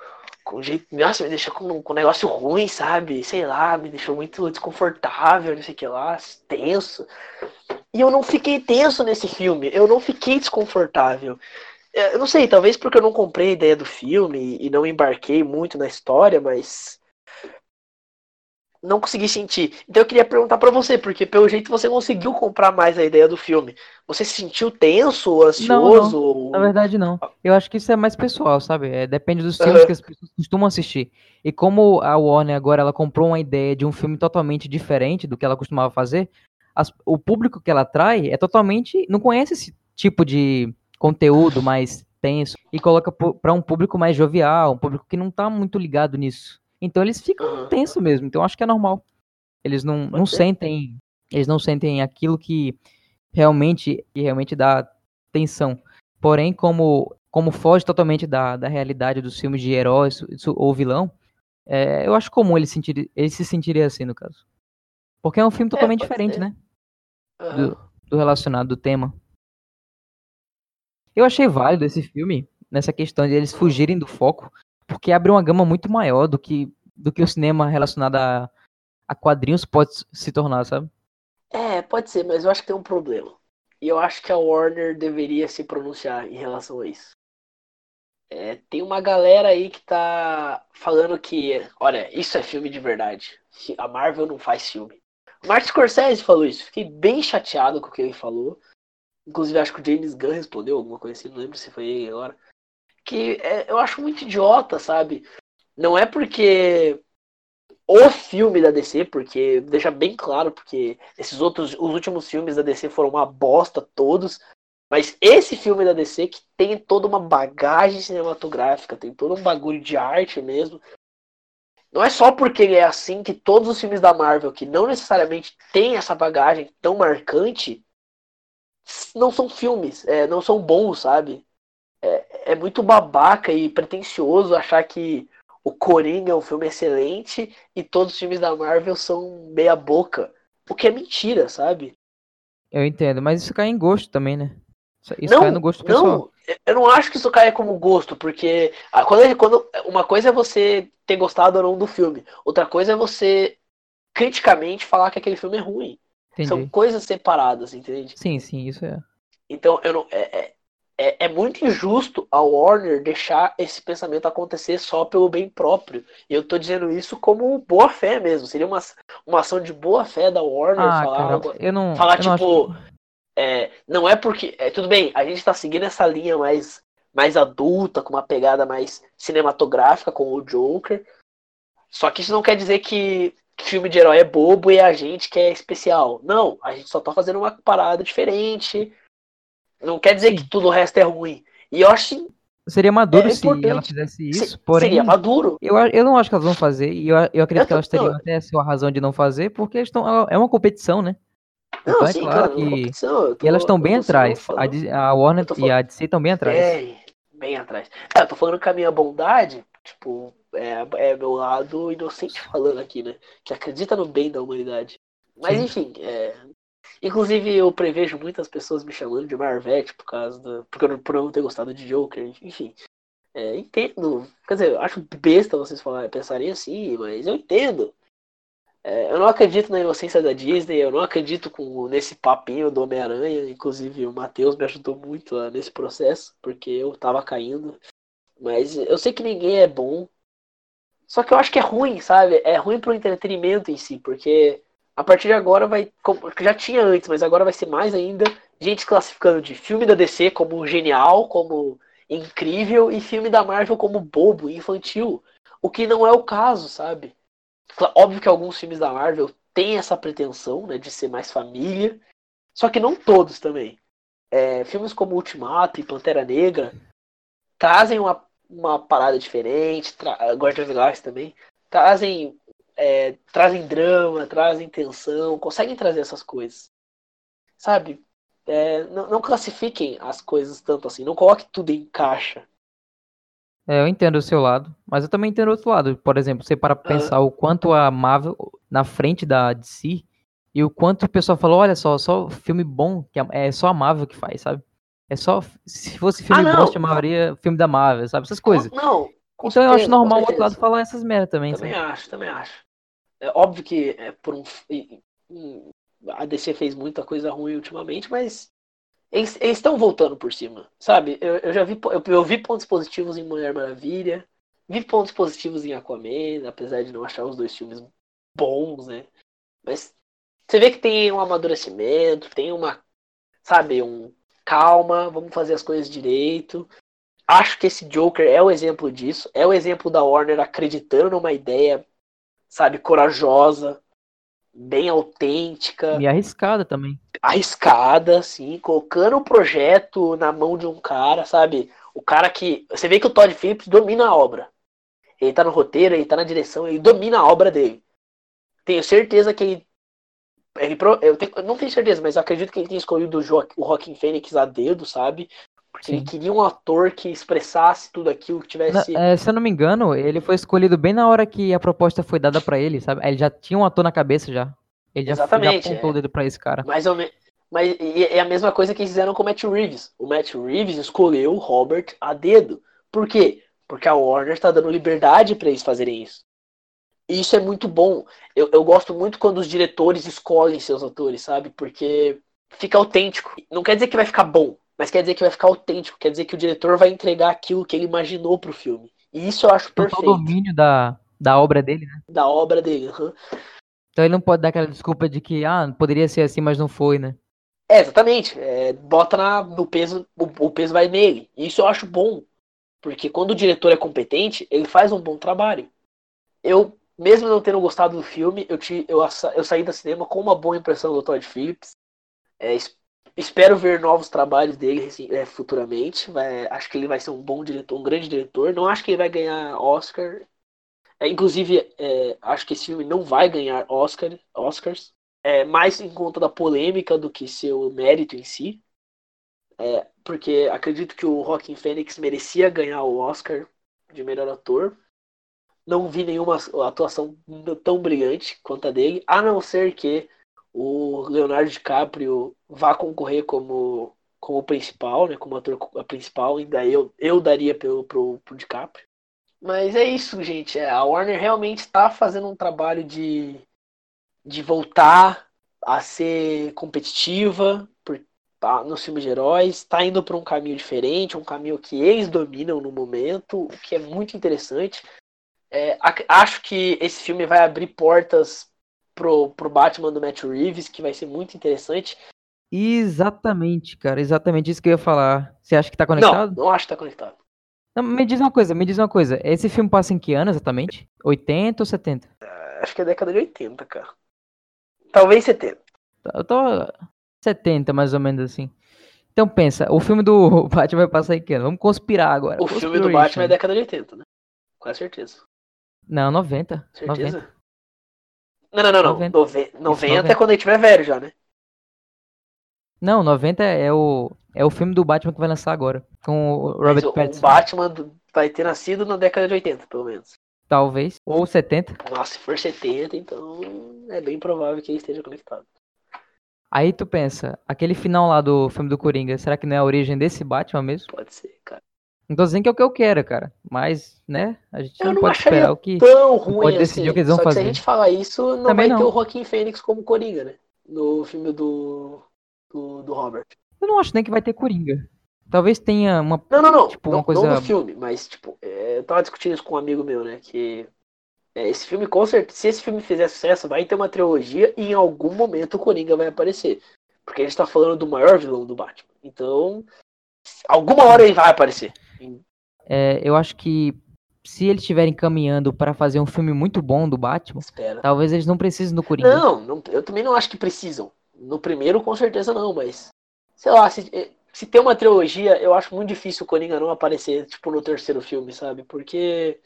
Com jeito. Nossa, me deixou com, com um negócio ruim, sabe? Sei lá, me deixou muito desconfortável, não sei o que lá, tenso. E eu não fiquei tenso nesse filme, eu não fiquei desconfortável. É, Eu não sei, talvez porque eu não comprei a ideia do filme e não embarquei muito na história, mas não consegui sentir. Então eu queria perguntar pra você, porque pelo jeito você conseguiu comprar mais a ideia do filme. Você se sentiu tenso, ou ansioso? ou- Na verdade, não. Eu acho que isso é mais pessoal, sabe? É, depende dos filmes que as pessoas costumam assistir. E como a Warner agora ela comprou uma ideia de um filme totalmente diferente do que ela costumava fazer, as- o público que ela atrai é totalmente. não conhece esse tipo de conteúdo mais tenso e coloca para um público mais jovial, um público que não tá muito ligado nisso. Então eles ficam tenso mesmo. Então eu acho que é normal. Eles não, não sentem. Eles não sentem aquilo que realmente, que realmente dá tensão. Porém, como, como foge totalmente da, da realidade dos filmes de heróis ou vilão, é, eu acho comum ele, sentir, ele se sentir assim, no caso. Porque é um filme totalmente pode diferente, ser. né? Do, do relacionado, do tema. Eu achei válido esse filme, nessa questão de eles fugirem do foco, porque abre uma gama muito maior do que, do que o cinema relacionado a, a quadrinhos pode se tornar, sabe? É, pode ser, mas eu acho que tem um problema. E eu acho que a Warner deveria se pronunciar em relação a isso. É, tem uma galera aí que tá falando que, olha, isso é filme de verdade. A Marvel não faz filme. O Martin Scorsese falou isso. Fiquei bem chateado com o que ele falou. Inclusive, acho que o James Gunn respondeu alguma coisa assim, não lembro se foi ele agora. Que é, eu acho muito idiota, sabe? Não é porque o filme da DC, porque deixa bem claro, porque esses outros, os últimos filmes da DC foram uma bosta todos, mas esse filme da DC que tem toda uma bagagem cinematográfica, tem todo um bagulho de arte mesmo. Não é só porque ele é assim que todos os filmes da Marvel, que não necessariamente tem essa bagagem tão marcante, não são filmes, é, não são bons, sabe? É, muito babaca e pretencioso achar que o Coringa é um filme excelente e todos os filmes da Marvel são meia boca. O que é mentira, sabe? Eu entendo, mas isso cai em gosto também, né? Isso, não, cai no gosto pessoal. não, eu não acho que isso caia como gosto, porque ah, quando, quando uma coisa é você ter gostado ou não do filme, outra coisa é você criticamente falar que aquele filme é ruim. São Entendi. coisas separadas, entende? Sim, sim, isso é. Então eu não, é, é, é, é muito injusto a Warner deixar esse pensamento acontecer só pelo bem próprio. E eu tô dizendo isso como boa fé mesmo. Seria uma, uma ação de boa fé da Warner Ah, falar, cara, algo- eu não. falar eu não tipo, acho... é, não é porque. É, tudo bem, a gente tá seguindo essa linha mais, mais adulta, com uma pegada mais cinematográfica, com o Joker. Só que isso não quer dizer que filme de herói é bobo e a gente que é especial. Não, a gente só tá fazendo uma parada diferente. Não quer dizer que tudo o resto é ruim. E eu acho que Seria maduro é se ela fizesse se- isso, porém. seria maduro. Eu, eu não acho que elas vão fazer, e eu, eu acredito Eu que elas teriam até a sua razão de não fazer, porque eles tão, é uma competição, né? Não, Então é sim, claro claro, que- competição, eu tô- E elas estão bem atrás. A, falando- a Warner tô e falando- a DC estão bem atrás. Bem, bem atrás. É, eu tô falando que a minha bondade, tipo, é, é meu lado inocente falando aqui, né? Que acredita no bem da humanidade. Mas Sim. enfim, é, inclusive eu prevejo muitas pessoas me chamando de Marvete por causa do. Porque não, por eu não ter gostado de Joker, enfim. É, entendo. Quer dizer, eu acho besta vocês falarem, pensarem assim, mas eu entendo. É, eu não acredito na inocência da Disney, eu não acredito com, nesse papinho do Homem-Aranha. Inclusive, o Matheus me ajudou muito lá nesse processo, porque eu tava caindo. Mas eu sei que ninguém é bom. Só que eu acho que é ruim, sabe? É ruim pro entretenimento em si, porque a partir de agora vai. Já tinha antes, mas agora vai ser mais ainda. Gente classificando de filme da DC como genial, como incrível, e filme da Marvel como bobo, infantil. O que não é o caso, sabe? Óbvio que alguns filmes da Marvel têm essa pretensão né, de ser mais família, só que não todos também. É, filmes como Ultimato e Pantera Negra trazem uma, uma parada diferente, Guardiões of the Galaxy também, trazem é, trazem drama, trazem tensão, conseguem trazer essas coisas. Sabe? É, não, não, classifiquem as coisas tanto assim, não coloque tudo em caixa. É, eu entendo o seu lado, mas eu também entendo o outro lado. Por exemplo, você para pensar o quanto a Marvel na frente da DC e o quanto o pessoal falou, olha só, só filme bom, que é só a Marvel que faz, sabe? É só. Se fosse filme ah, bom, chamaria filme da Marvel, sabe? Essas coisas. Não. Então certeza, eu acho normal o outro lado falar essas merdas também. Também sabe? acho, também acho. É óbvio que é por um, a DC fez muita coisa ruim ultimamente, mas eles, eles estão voltando por cima, sabe? Eu, eu já vi, eu, eu, vi pontos positivos em Mulher Maravilha, vi pontos positivos em Aquaman, apesar de não achar os dois filmes bons, né? Mas você vê que tem um amadurecimento, tem uma, sabe, um calma, vamos fazer as coisas direito. Acho que esse Joker é o exemplo disso, é o exemplo da Warner acreditando numa ideia sabe, corajosa, bem autêntica. E arriscada também. Arriscada, sim, colocando o projeto na mão de um cara, sabe? O cara que. Você vê que o Todd Phillips domina a obra. Ele tá no roteiro, ele tá na direção, ele domina a obra dele. Tenho certeza que ele. ele eu, tenho, eu não tenho certeza, mas acredito que ele tenha escolhido o, jo, o Rockin' Fênix a dedo, sabe? Porque Sim. ele queria um ator que expressasse tudo aquilo, que tivesse. é, se eu não me engano, ele foi escolhido bem na hora que a proposta foi dada para ele, sabe? Ele já tinha um ator na cabeça já. Ele já, Exatamente, já apontou é. o dedo pra esse cara. Mais ou menos. Mas é a mesma coisa que fizeram com o Matt Reeves. O Matt Reeves escolheu o Robert a dedo. Por quê? Porque a Warner está dando liberdade para eles fazerem isso. E isso é muito bom. Eu, eu gosto muito quando os diretores escolhem seus atores, sabe? Porque fica autêntico. Não quer dizer que vai ficar bom, mas quer dizer que vai ficar autêntico, quer dizer que o diretor vai entregar aquilo que ele imaginou pro filme. E isso eu acho perfeito. O domínio da, da obra dele, né? Da obra dele, uhum. Então ele não pode dar aquela desculpa de que, ah, poderia ser assim, mas não foi, né? É, exatamente. É, bota na, no peso, o, o peso vai nele. E isso eu acho bom. Porque quando o diretor é competente, ele faz um bom trabalho. Eu, mesmo não tendo gostado do filme, eu, te, eu, eu saí da cinema com uma boa impressão do Todd Phillips. É, Espero ver novos trabalhos dele assim, é, futuramente. Vai, acho que ele vai ser um bom diretor, um grande diretor. Não acho que ele vai ganhar Oscar. É, inclusive, é, acho que esse filme não vai ganhar Oscar, Oscars. É, mais em conta da polêmica do que seu mérito em si. É, porque acredito que o Joaquin Phoenix merecia ganhar o Oscar de melhor ator. Não vi nenhuma atuação tão brilhante quanto a dele, a não ser que o Leonardo DiCaprio vá concorrer como, como principal, né? Como ator principal, ainda eu, eu daria pelo, pro, pro DiCaprio. Mas é isso, gente. É, a Warner realmente está fazendo um trabalho de, de voltar a ser competitiva por, tá, nos filmes de heróis. Está indo para um caminho diferente, um caminho que eles dominam no momento, o que é muito interessante. É, acho que esse filme vai abrir portas pro, pro Batman do Matt Reeves, que vai ser muito interessante. Exatamente, cara, exatamente isso que eu ia falar. Você acha que tá conectado? Não, não acho que tá conectado. Não, me diz uma coisa, me diz uma coisa. Esse filme passa em que ano exatamente? 80 ou 70? Acho que é década de 80, cara. Talvez 70. Eu tô 70, mais ou menos assim. Então pensa, o filme do Batman vai passar em que ano? Vamos conspirar agora. O filme do Batman é década de 80, né? Com certeza. Não, 90. Certeza? 90. Não, não, não, não. 90, 90, 90 é quando ele tiver velho já, né? Não, 90 é o, é o filme do Batman que vai lançar agora. Com o Robert Mas Pattinson. O Batman vai ter nascido na década de 80, pelo menos. Talvez. Ou 70. Nossa, se for 70, então é bem provável que ele esteja conectado. Aí tu pensa, aquele final lá do filme do Coringa, será que não é a origem desse Batman mesmo? Pode ser, cara. Não tô dizendo que é o que eu quero, cara. Mas, né? A gente eu não, não pode esperar o que. Tão ruim pode decidir assim. o que eles vão Só fazer. se a gente falar isso, não Também vai não. ter o Joaquim Fênix como Coringa, né? No filme do, do, do Robert. Eu não acho nem que vai ter Coringa. Talvez tenha uma. Não, não, não. Tipo, não, uma coisa... não no filme, mas, tipo, é, eu tava discutindo isso com um amigo meu, né? Que É, esse filme, com certeza, se esse filme fizer sucesso, vai ter uma trilogia e em algum momento o Coringa vai aparecer. Porque a gente tá falando do maior vilão do Batman. Então, alguma hora ele vai aparecer. É, eu acho que se eles estiverem caminhando para fazer um filme muito bom do Batman, Espera. talvez eles não precisem do Coringa. Não, não, eu também não acho que precisam. No primeiro, com certeza não, mas. Sei lá, se, eh, se tem uma trilogia, eu acho muito difícil o Coringa não aparecer, tipo, no terceiro filme, sabe? Porque.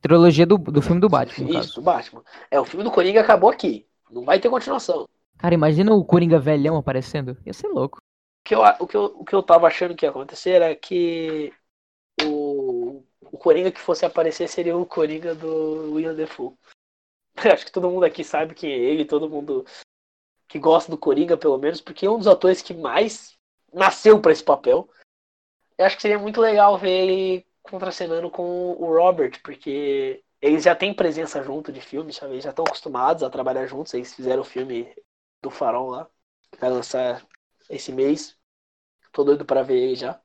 Trilogia do, do filme do Batman. Isso, Batman. É, o filme do Coringa acabou aqui. Não vai ter continuação. Cara, imagina o Coringa velhão aparecendo. Ia ser louco. O que eu, o que eu, o que eu tava achando que ia acontecer era que o, o Coringa que fosse aparecer seria o Coringa do William Defoe. Acho que todo mundo aqui sabe que ele, todo mundo que gosta do Coringa, pelo menos, porque é um dos atores que mais nasceu para esse papel. Eu acho que seria muito legal ver ele contracenando com o Robert, porque eles já têm presença junto de filmes, sabe? Eles já estão acostumados a trabalhar juntos. Eles fizeram o filme do Farol lá, que vai lançar esse mês. Tô doido para ver ele já.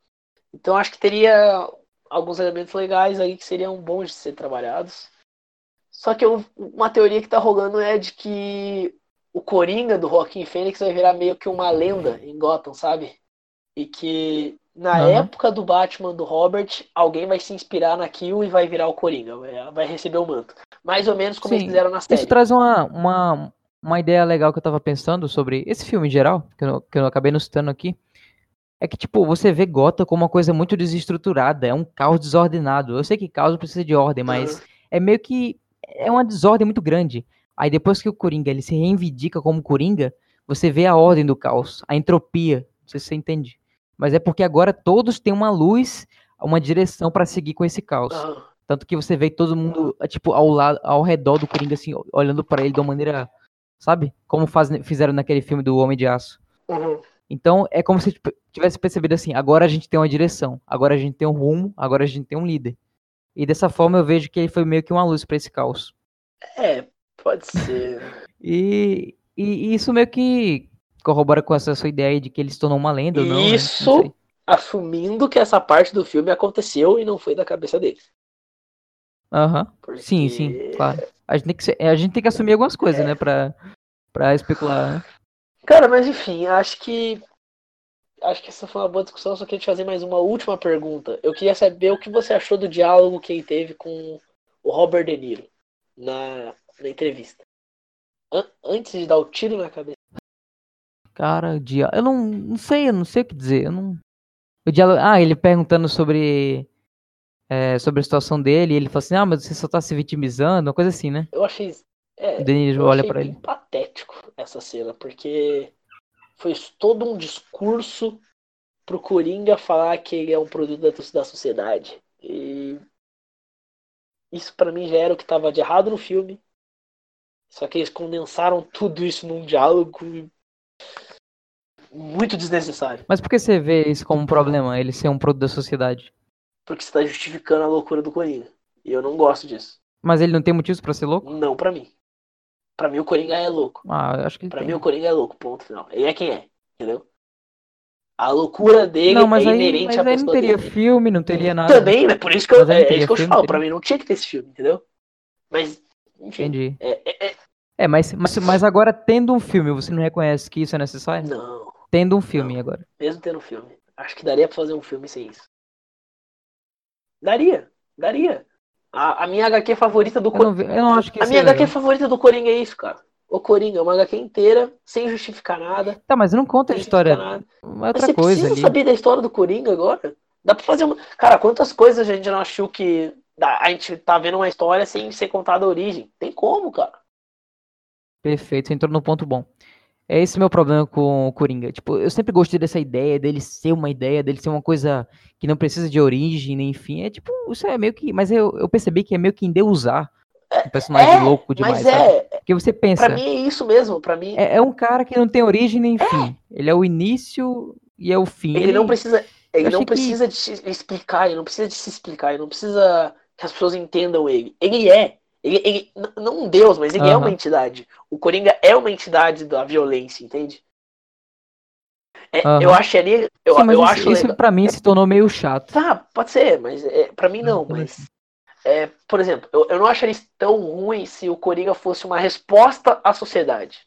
Então acho que teria alguns elementos legais aí que seriam bons de ser trabalhados. Só que eu, uma teoria que tá rolando é de que o Coringa do Joaquim Fênix vai virar meio que uma lenda em Gotham, sabe? E que na Aham. época do Batman do Robert, alguém vai se inspirar naquilo e vai virar o Coringa, vai, vai receber o manto. Mais ou menos como Sim, eles fizeram na série. Isso traz uma, uma, uma ideia legal que eu tava pensando sobre esse filme em geral, que eu, que eu acabei não citando aqui. É que, tipo, você vê Gotham como uma coisa muito desestruturada, é um caos desordenado. Eu sei que caos precisa de ordem, mas é meio que é uma desordem muito grande. Aí depois que o Coringa ele se reivindica como Coringa, você vê a ordem do caos, a entropia. Não sei se você entende. Mas é porque agora todos têm uma luz, uma direção pra seguir com esse caos. Tanto que você vê todo mundo, é, tipo, ao lado, ao redor do Coringa, assim, olhando pra ele de uma maneira, sabe? Como faz, fizeram naquele filme do Homem de Aço. Uhum. Então, é como se tipo, tivesse percebido assim, agora a gente tem uma direção, agora a gente tem um rumo, agora a gente tem um líder. E dessa forma eu vejo que ele foi meio que uma luz pra esse caos. É, pode ser. E, e, e isso meio que corrobora com essa sua ideia de que ele se tornou uma lenda ou não, né? Não Isso-. Assumindo que essa parte do filme aconteceu e não foi da cabeça dele. Aham. Porque- Sim, sim, claro. A gente tem que, a gente tem que assumir algumas coisas, né, pra, pra especular, né? Cara, mas enfim, acho que. Acho que essa foi uma boa discussão. Só queria te fazer mais uma última pergunta. Eu queria saber o que você achou do diálogo que ele teve com o Robert De Niro na, na entrevista. An- antes de dar o tiro na cabeça. Cara, o dia... eu não, não sei, eu não sei o que dizer. Eu não... O diálogo... Ah, ele perguntando sobre é, sobre a situação dele, ele falou assim: "Ah, mas você só tá se vitimizando", uma coisa assim, né? Eu achei. É, Denis olha bem ele. patético essa cena, porque foi todo um discurso pro Coringa falar que ele é um produto da, da sociedade. E isso pra mim já era o que tava de errado no filme. Só que eles condensaram tudo isso num diálogo muito desnecessário. Mas por que você vê isso como um problema, ele ser um produto da sociedade? Porque você tá justificando a loucura do Coringa. E eu não gosto disso. Mas ele não tem motivos pra ser louco? Não pra mim. Pra mim o Coringa é louco. Ah, acho que Pra tem. mim o Coringa é louco, ponto final. Ele é quem é, entendeu? A loucura dele Não, mas é aí, inerente mas à aí não teria dele. filme, não teria nada. Também, né? Por isso que eu, é, não é isso que eu te falo. teria- Pra mim não tinha que ter esse filme, entendeu? Mas, enfim. Entendi. É, é- é- É, mas, mas, mas agora tendo um filme, você não reconhece que isso é necessário? Não, Tendo um filme Não. agora. mesmo tendo filme. Acho que daria pra fazer um filme sem isso. Daria, daria. A, a minha HQ favorita do Eu Coringa. ve- eu não acho que A minha é HQ legal. favorita do Coringa é isso, cara. O Coringa, uma HQ inteira, sem justificar nada. Tá, mas não conta a história. nada. É Mas outra você coisa precisa ali. saber da história do Coringa agora? Dá pra fazer uma. Cara, quantas coisas a gente não achou que a gente tá vendo uma história sem ser contada a origem? Tem como, cara? Perfeito, você entrou no ponto bom. É esse meu problema com o Coringa. Tipo, eu sempre gostei dessa ideia dele ser uma ideia, dele ser uma coisa que não precisa de origem, nem enfim. É tipo, isso é meio que. Mas eu, eu percebi que é meio que endeusar um personagem É, louco demais, Mas sabe? é, Porque você pensa, pra mim é isso mesmo. Pra mim, é, é um cara que não tem origem nem fim. Ele é o início e é o fim. ele, não precisa. Ele eu não achei que- precisa de se explicar, ele não precisa de se explicar, ele não precisa que as pessoas entendam ele. Ele é. Ele, ele- não um deus, mas ele é uma entidade. O Coringa é uma entidade da violência, entende? É, Aham. Eu acharia. Eu, Sim, mas eu isso, acho isso pra mim se tornou meio chato. Tá, pode ser, mas é, para mim não, também mas é, por exemplo, eu, eu não acharia isso tão ruim se o Coringa fosse uma resposta à sociedade.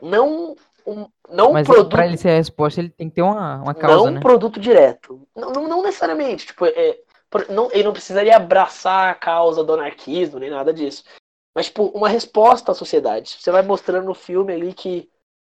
Não um, não um Mas produto. pra ele ser a resposta, ele tem que ter uma, uma causa, não um né? produto direto. Não, não, não necessariamente. Tipo, é, não, ele não precisaria abraçar a causa do anarquismo, nem nada disso. Mas, tipo, uma resposta à sociedade. Você vai mostrando no filme ali que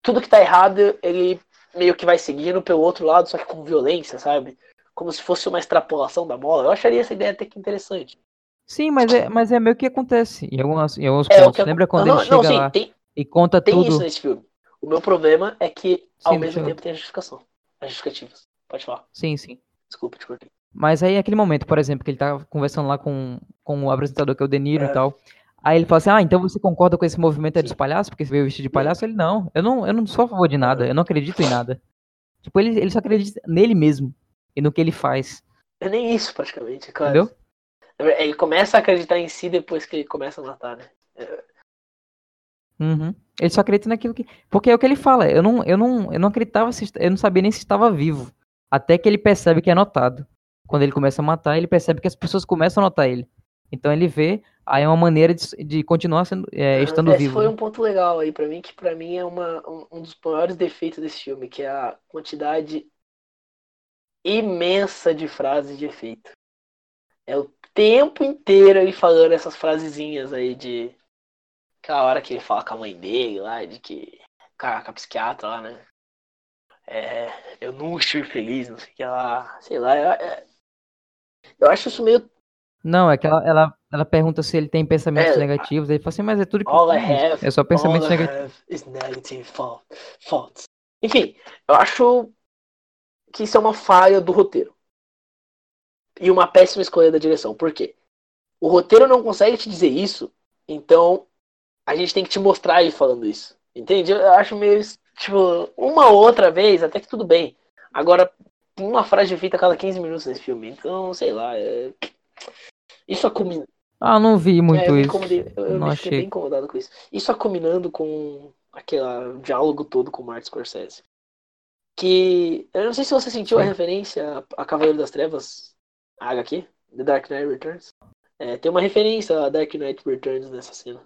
tudo que tá errado, ele meio que vai seguindo pelo outro lado, só que com violência, sabe? Como se fosse uma extrapolação da bola. Eu acharia essa ideia até que interessante. Sim, mas é, mas é meio que acontece em algumas, em alguns É pontos. que Lembra quando não, ele não, chega sim, lá tem, e conta tem tudo? isso nesse filme. O meu problema é que, ao Sim, mesmo deixa eu- tempo, tem a justificação. As justificativas. Pode falar. Sim, sim. Desculpa, te cortei. Mas aí, aquele momento, por exemplo, que ele tá conversando lá com, com o apresentador, que é o De Niro É. e tal. Aí ele fala assim, ah, então você concorda com esse movimento dos palhaços? Porque você veio vestido de palhaço? Ele, não, eu não, eu não sou a favor de nada, eu não acredito em nada. Tipo, ele, ele só acredita nele mesmo e no que ele faz, É nem isso, praticamente, claro. entendeu? Ele começa a acreditar em si depois que ele começa a matar, né? Uhum. Ele só acredita naquilo que... Porque é o que ele fala, eu não, eu não, eu não acreditava, se, eu não sabia nem se estava vivo. Até que ele percebe que é notado. Quando ele começa a matar, ele percebe que as pessoas começam a notar ele. Então ele vê, aí é uma maneira de, de continuar sendo, é, estando Esse vivo. foi né? um ponto legal aí pra mim, que pra mim é uma, um, um dos maiores defeitos desse filme, que é a quantidade imensa de frases de efeito. É o tempo inteiro ele falando essas frasezinhas aí de. Aquela hora que ele fala com a mãe dele lá, de que. Com a, com a psiquiatra lá, né? É, eu nunca estive feliz, não sei o que lá. Sei lá, é- é- eu acho isso meio Não, é que ela, ela, ela pergunta se ele tem pensamentos É. negativos, ele fala assim, mas é tudo que All I have, é só pensamentos negativos. is negative thought- thoughts. Enfim, eu acho que isso é uma falha do roteiro. E uma péssima escolha da direção. Por quê? O roteiro não consegue te dizer isso, então a gente tem que te mostrar ele falando isso. Entende? Eu acho meio. Tipo, uma outra vez, até que tudo bem. Agora, uma frase de efeito a cada 15 minutos nesse filme. Então, sei lá. é- Isso acumula. Ah, não vi muito É, eu isso. incomodei, eu, eu não achei. bem incomodado com isso. Isso só combinando com aquele diálogo todo com o Martin Scorsese. Que. Eu não sei se você sentiu a Sim. referência a Cavaleiro das Trevas, a HQ, The Dark Knight Returns. É, tem uma referência a Dark Knight Returns nessa cena.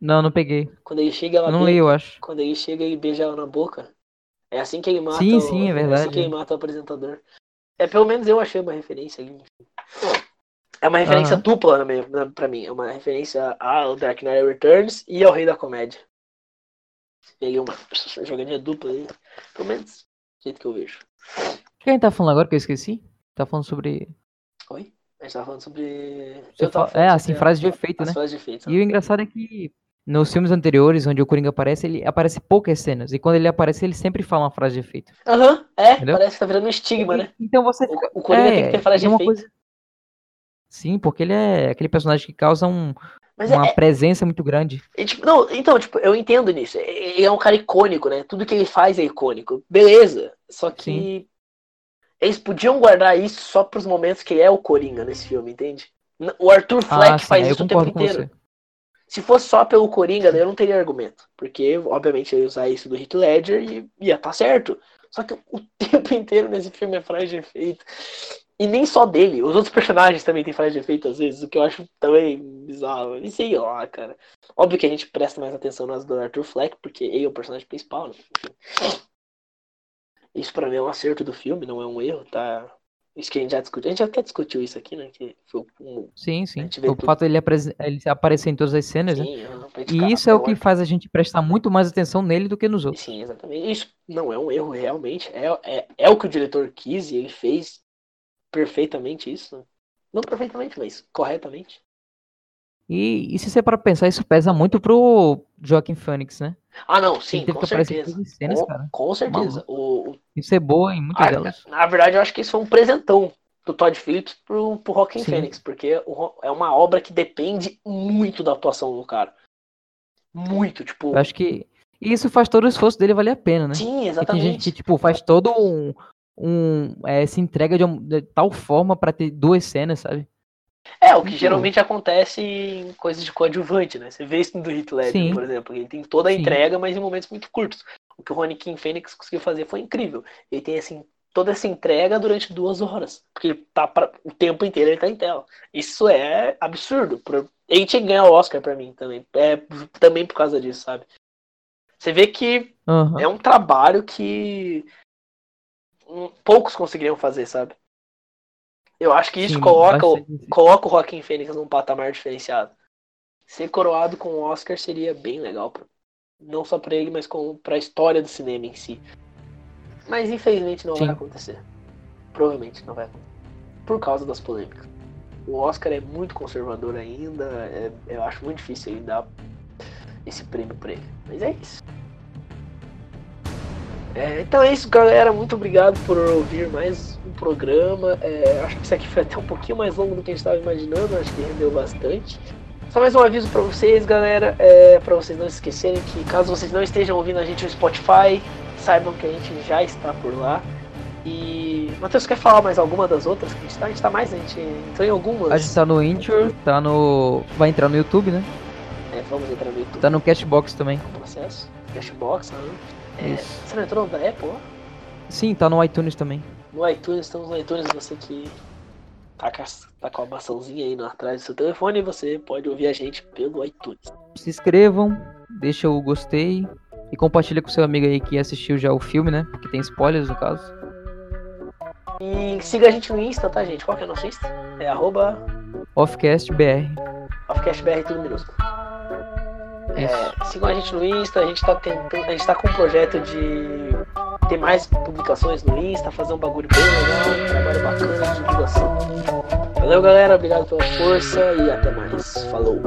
Não, não peguei. Quando ele chega ela Eu não li, eu acho. quando ele chega e beija ela na boca. É assim que ele mata Sim, o, sim, é assim verdade. que ele mata o apresentador. É, pelo menos eu achei uma referência ali. É uma referência Aham. dupla na minha, na, pra mim. É uma referência ao Dark Knight Returns e ao Rei da Comédia. Peguei uma jogadinha dupla aí. Pelo menos do jeito que eu vejo. O que a gente tá falando agora que eu esqueci? Tá falando sobre. Oi? A gente tava falando sobre. Você eu tava fala- falando é, assim, frases de efeito, né? frases de efeito. E o engraçado é que nos filmes anteriores, onde o Coringa aparece, ele aparece poucas cenas. E quando ele aparece, ele sempre fala uma frase de efeito. Aham, é. Entendeu? Parece que tá virando um estigma, né? Então você. O, o Coringa é, tem que ter frase de é efeito. coisa- Sim, porque ele é aquele personagem que causa um- Mas uma é, presença muito grande. E, tipo, não, então, tipo, eu entendo nisso. Ele é um cara icônico, né? Tudo que ele faz é icônico. Beleza. Só que Sim. eles podiam guardar isso só pros momentos que ele é o Coringa nesse filme, entende? O Arthur Fleck Ah, sim, faz isso o tempo inteiro. você. Se fosse só pelo Coringa, daí eu não teria argumento. Porque, obviamente, eu ia usar isso do Heath Ledger e ia tá certo. Só que o tempo inteiro nesse filme é frase de efeito. E nem só dele, os outros personagens também têm frase de efeito às vezes, o que eu acho também bizarro. E sei lá, cara. Óbvio que a gente presta mais atenção nas do Arthur Fleck, porque ele é o personagem principal, né? Isso pra mim é um acerto do filme, não é um erro, tá? Isso que a gente já discutiu. A gente até discutiu isso aqui, né? Que foi um. Sim, sim. O tudo. fato dele, apres- ele aparecer em todas as cenas, né? Sim, gente E isso é o que faz a gente prestar muito mais atenção nele do que nos outros. Sim, exatamente. Isso não é um erro, realmente. É, é, é o que o diretor quis e ele fez perfeitamente isso. Não perfeitamente, mas corretamente. E, e se você para pensar, isso pesa muito pro Joaquim Phoenix, né? Ah, não, sim, com que certeza. cenas, com, com certeza. O, o- Isso é boa em muitas ah, delas. na verdade, eu acho que isso foi um presentão do Todd Phillips pro, pro Joaquin Sim. Phoenix, porque é uma obra que depende muito da atuação do cara. Muito, tipo. Eu acho que. Isso faz todo o esforço dele valer a pena, né? Sim, Porque tem exatamente. gente que, tipo, faz todo um. um é, se entrega de, uma- de tal forma pra ter duas cenas, sabe? É, o que Muito geralmente acontece em coisas de coadjuvante, né? Você vê isso do Heath Ledger, Sim. por exemplo. Ele tem toda a Sim. entrega, mas em momentos muito curtos. O que o Ronnie King Phoenix conseguiu fazer foi incrível. Ele tem, assim, toda essa entrega durante duas horas. Porque tá pra, o tempo inteiro ele tá em tela. Isso é absurdo. Ele tinha que ganhar o Oscar pra mim também. É, também por causa disso, sabe? Você vê que uhum. é um trabalho que poucos conseguiriam fazer, sabe? Eu acho que isso Sim, coloca, o, coloca o Joaquim Fênix num patamar diferenciado. Ser coroado com o Oscar seria bem legal. Pra, não só pra ele, mas com, pra história do cinema em si. Mas infelizmente não Sim. vai acontecer. Provavelmente não vai acontecer. Por causa das polêmicas. O Oscar é muito conservador ainda. É, eu acho muito difícil ele dar esse prêmio pra ele. Mas é isso. É, então é isso, galera. Muito obrigado por ouvir mais programa. É, acho que isso aqui foi até um pouquinho mais longo do que a gente estava imaginando. Acho que rendeu bastante. Só mais um aviso para vocês, galera, é, para vocês não esquecerem que caso vocês não estejam ouvindo a gente no Spotify, saibam que a gente já está por lá. E. Matheus, quer falar mais alguma das outras que a gente tá? A gente tá mais, a gente entrou em algumas. A gente tá no Intro, tá no. Vai entrar no YouTube, né? É, vamos entrar no YouTube. Tá no Cashbox também. Processo. Cashbox, né? É, você não entrou da Apple? Sim, tá no iTunes também. No iTunes, estamos no iTunes, você que tá com, a, tá com a maçãzinha aí atrás do seu telefone, você pode ouvir a gente pelo iTunes. Se inscrevam, deixa o gostei e compartilha com seu amigo aí que assistiu já o filme, né? Porque tem spoilers no caso. E siga a gente no Insta, tá, gente? Qual que é o nosso Insta? É arroba... OffCastBR. OffCastBR, tudo minúsculo. É, sigam a gente no Insta, a gente tá tentando, a gente tá com um projeto de ter mais publicações no Insta, fazer um bagulho bem legal, um trabalho bacana de divulgação. Valeu, galera. Obrigado pela força e até mais. Falou.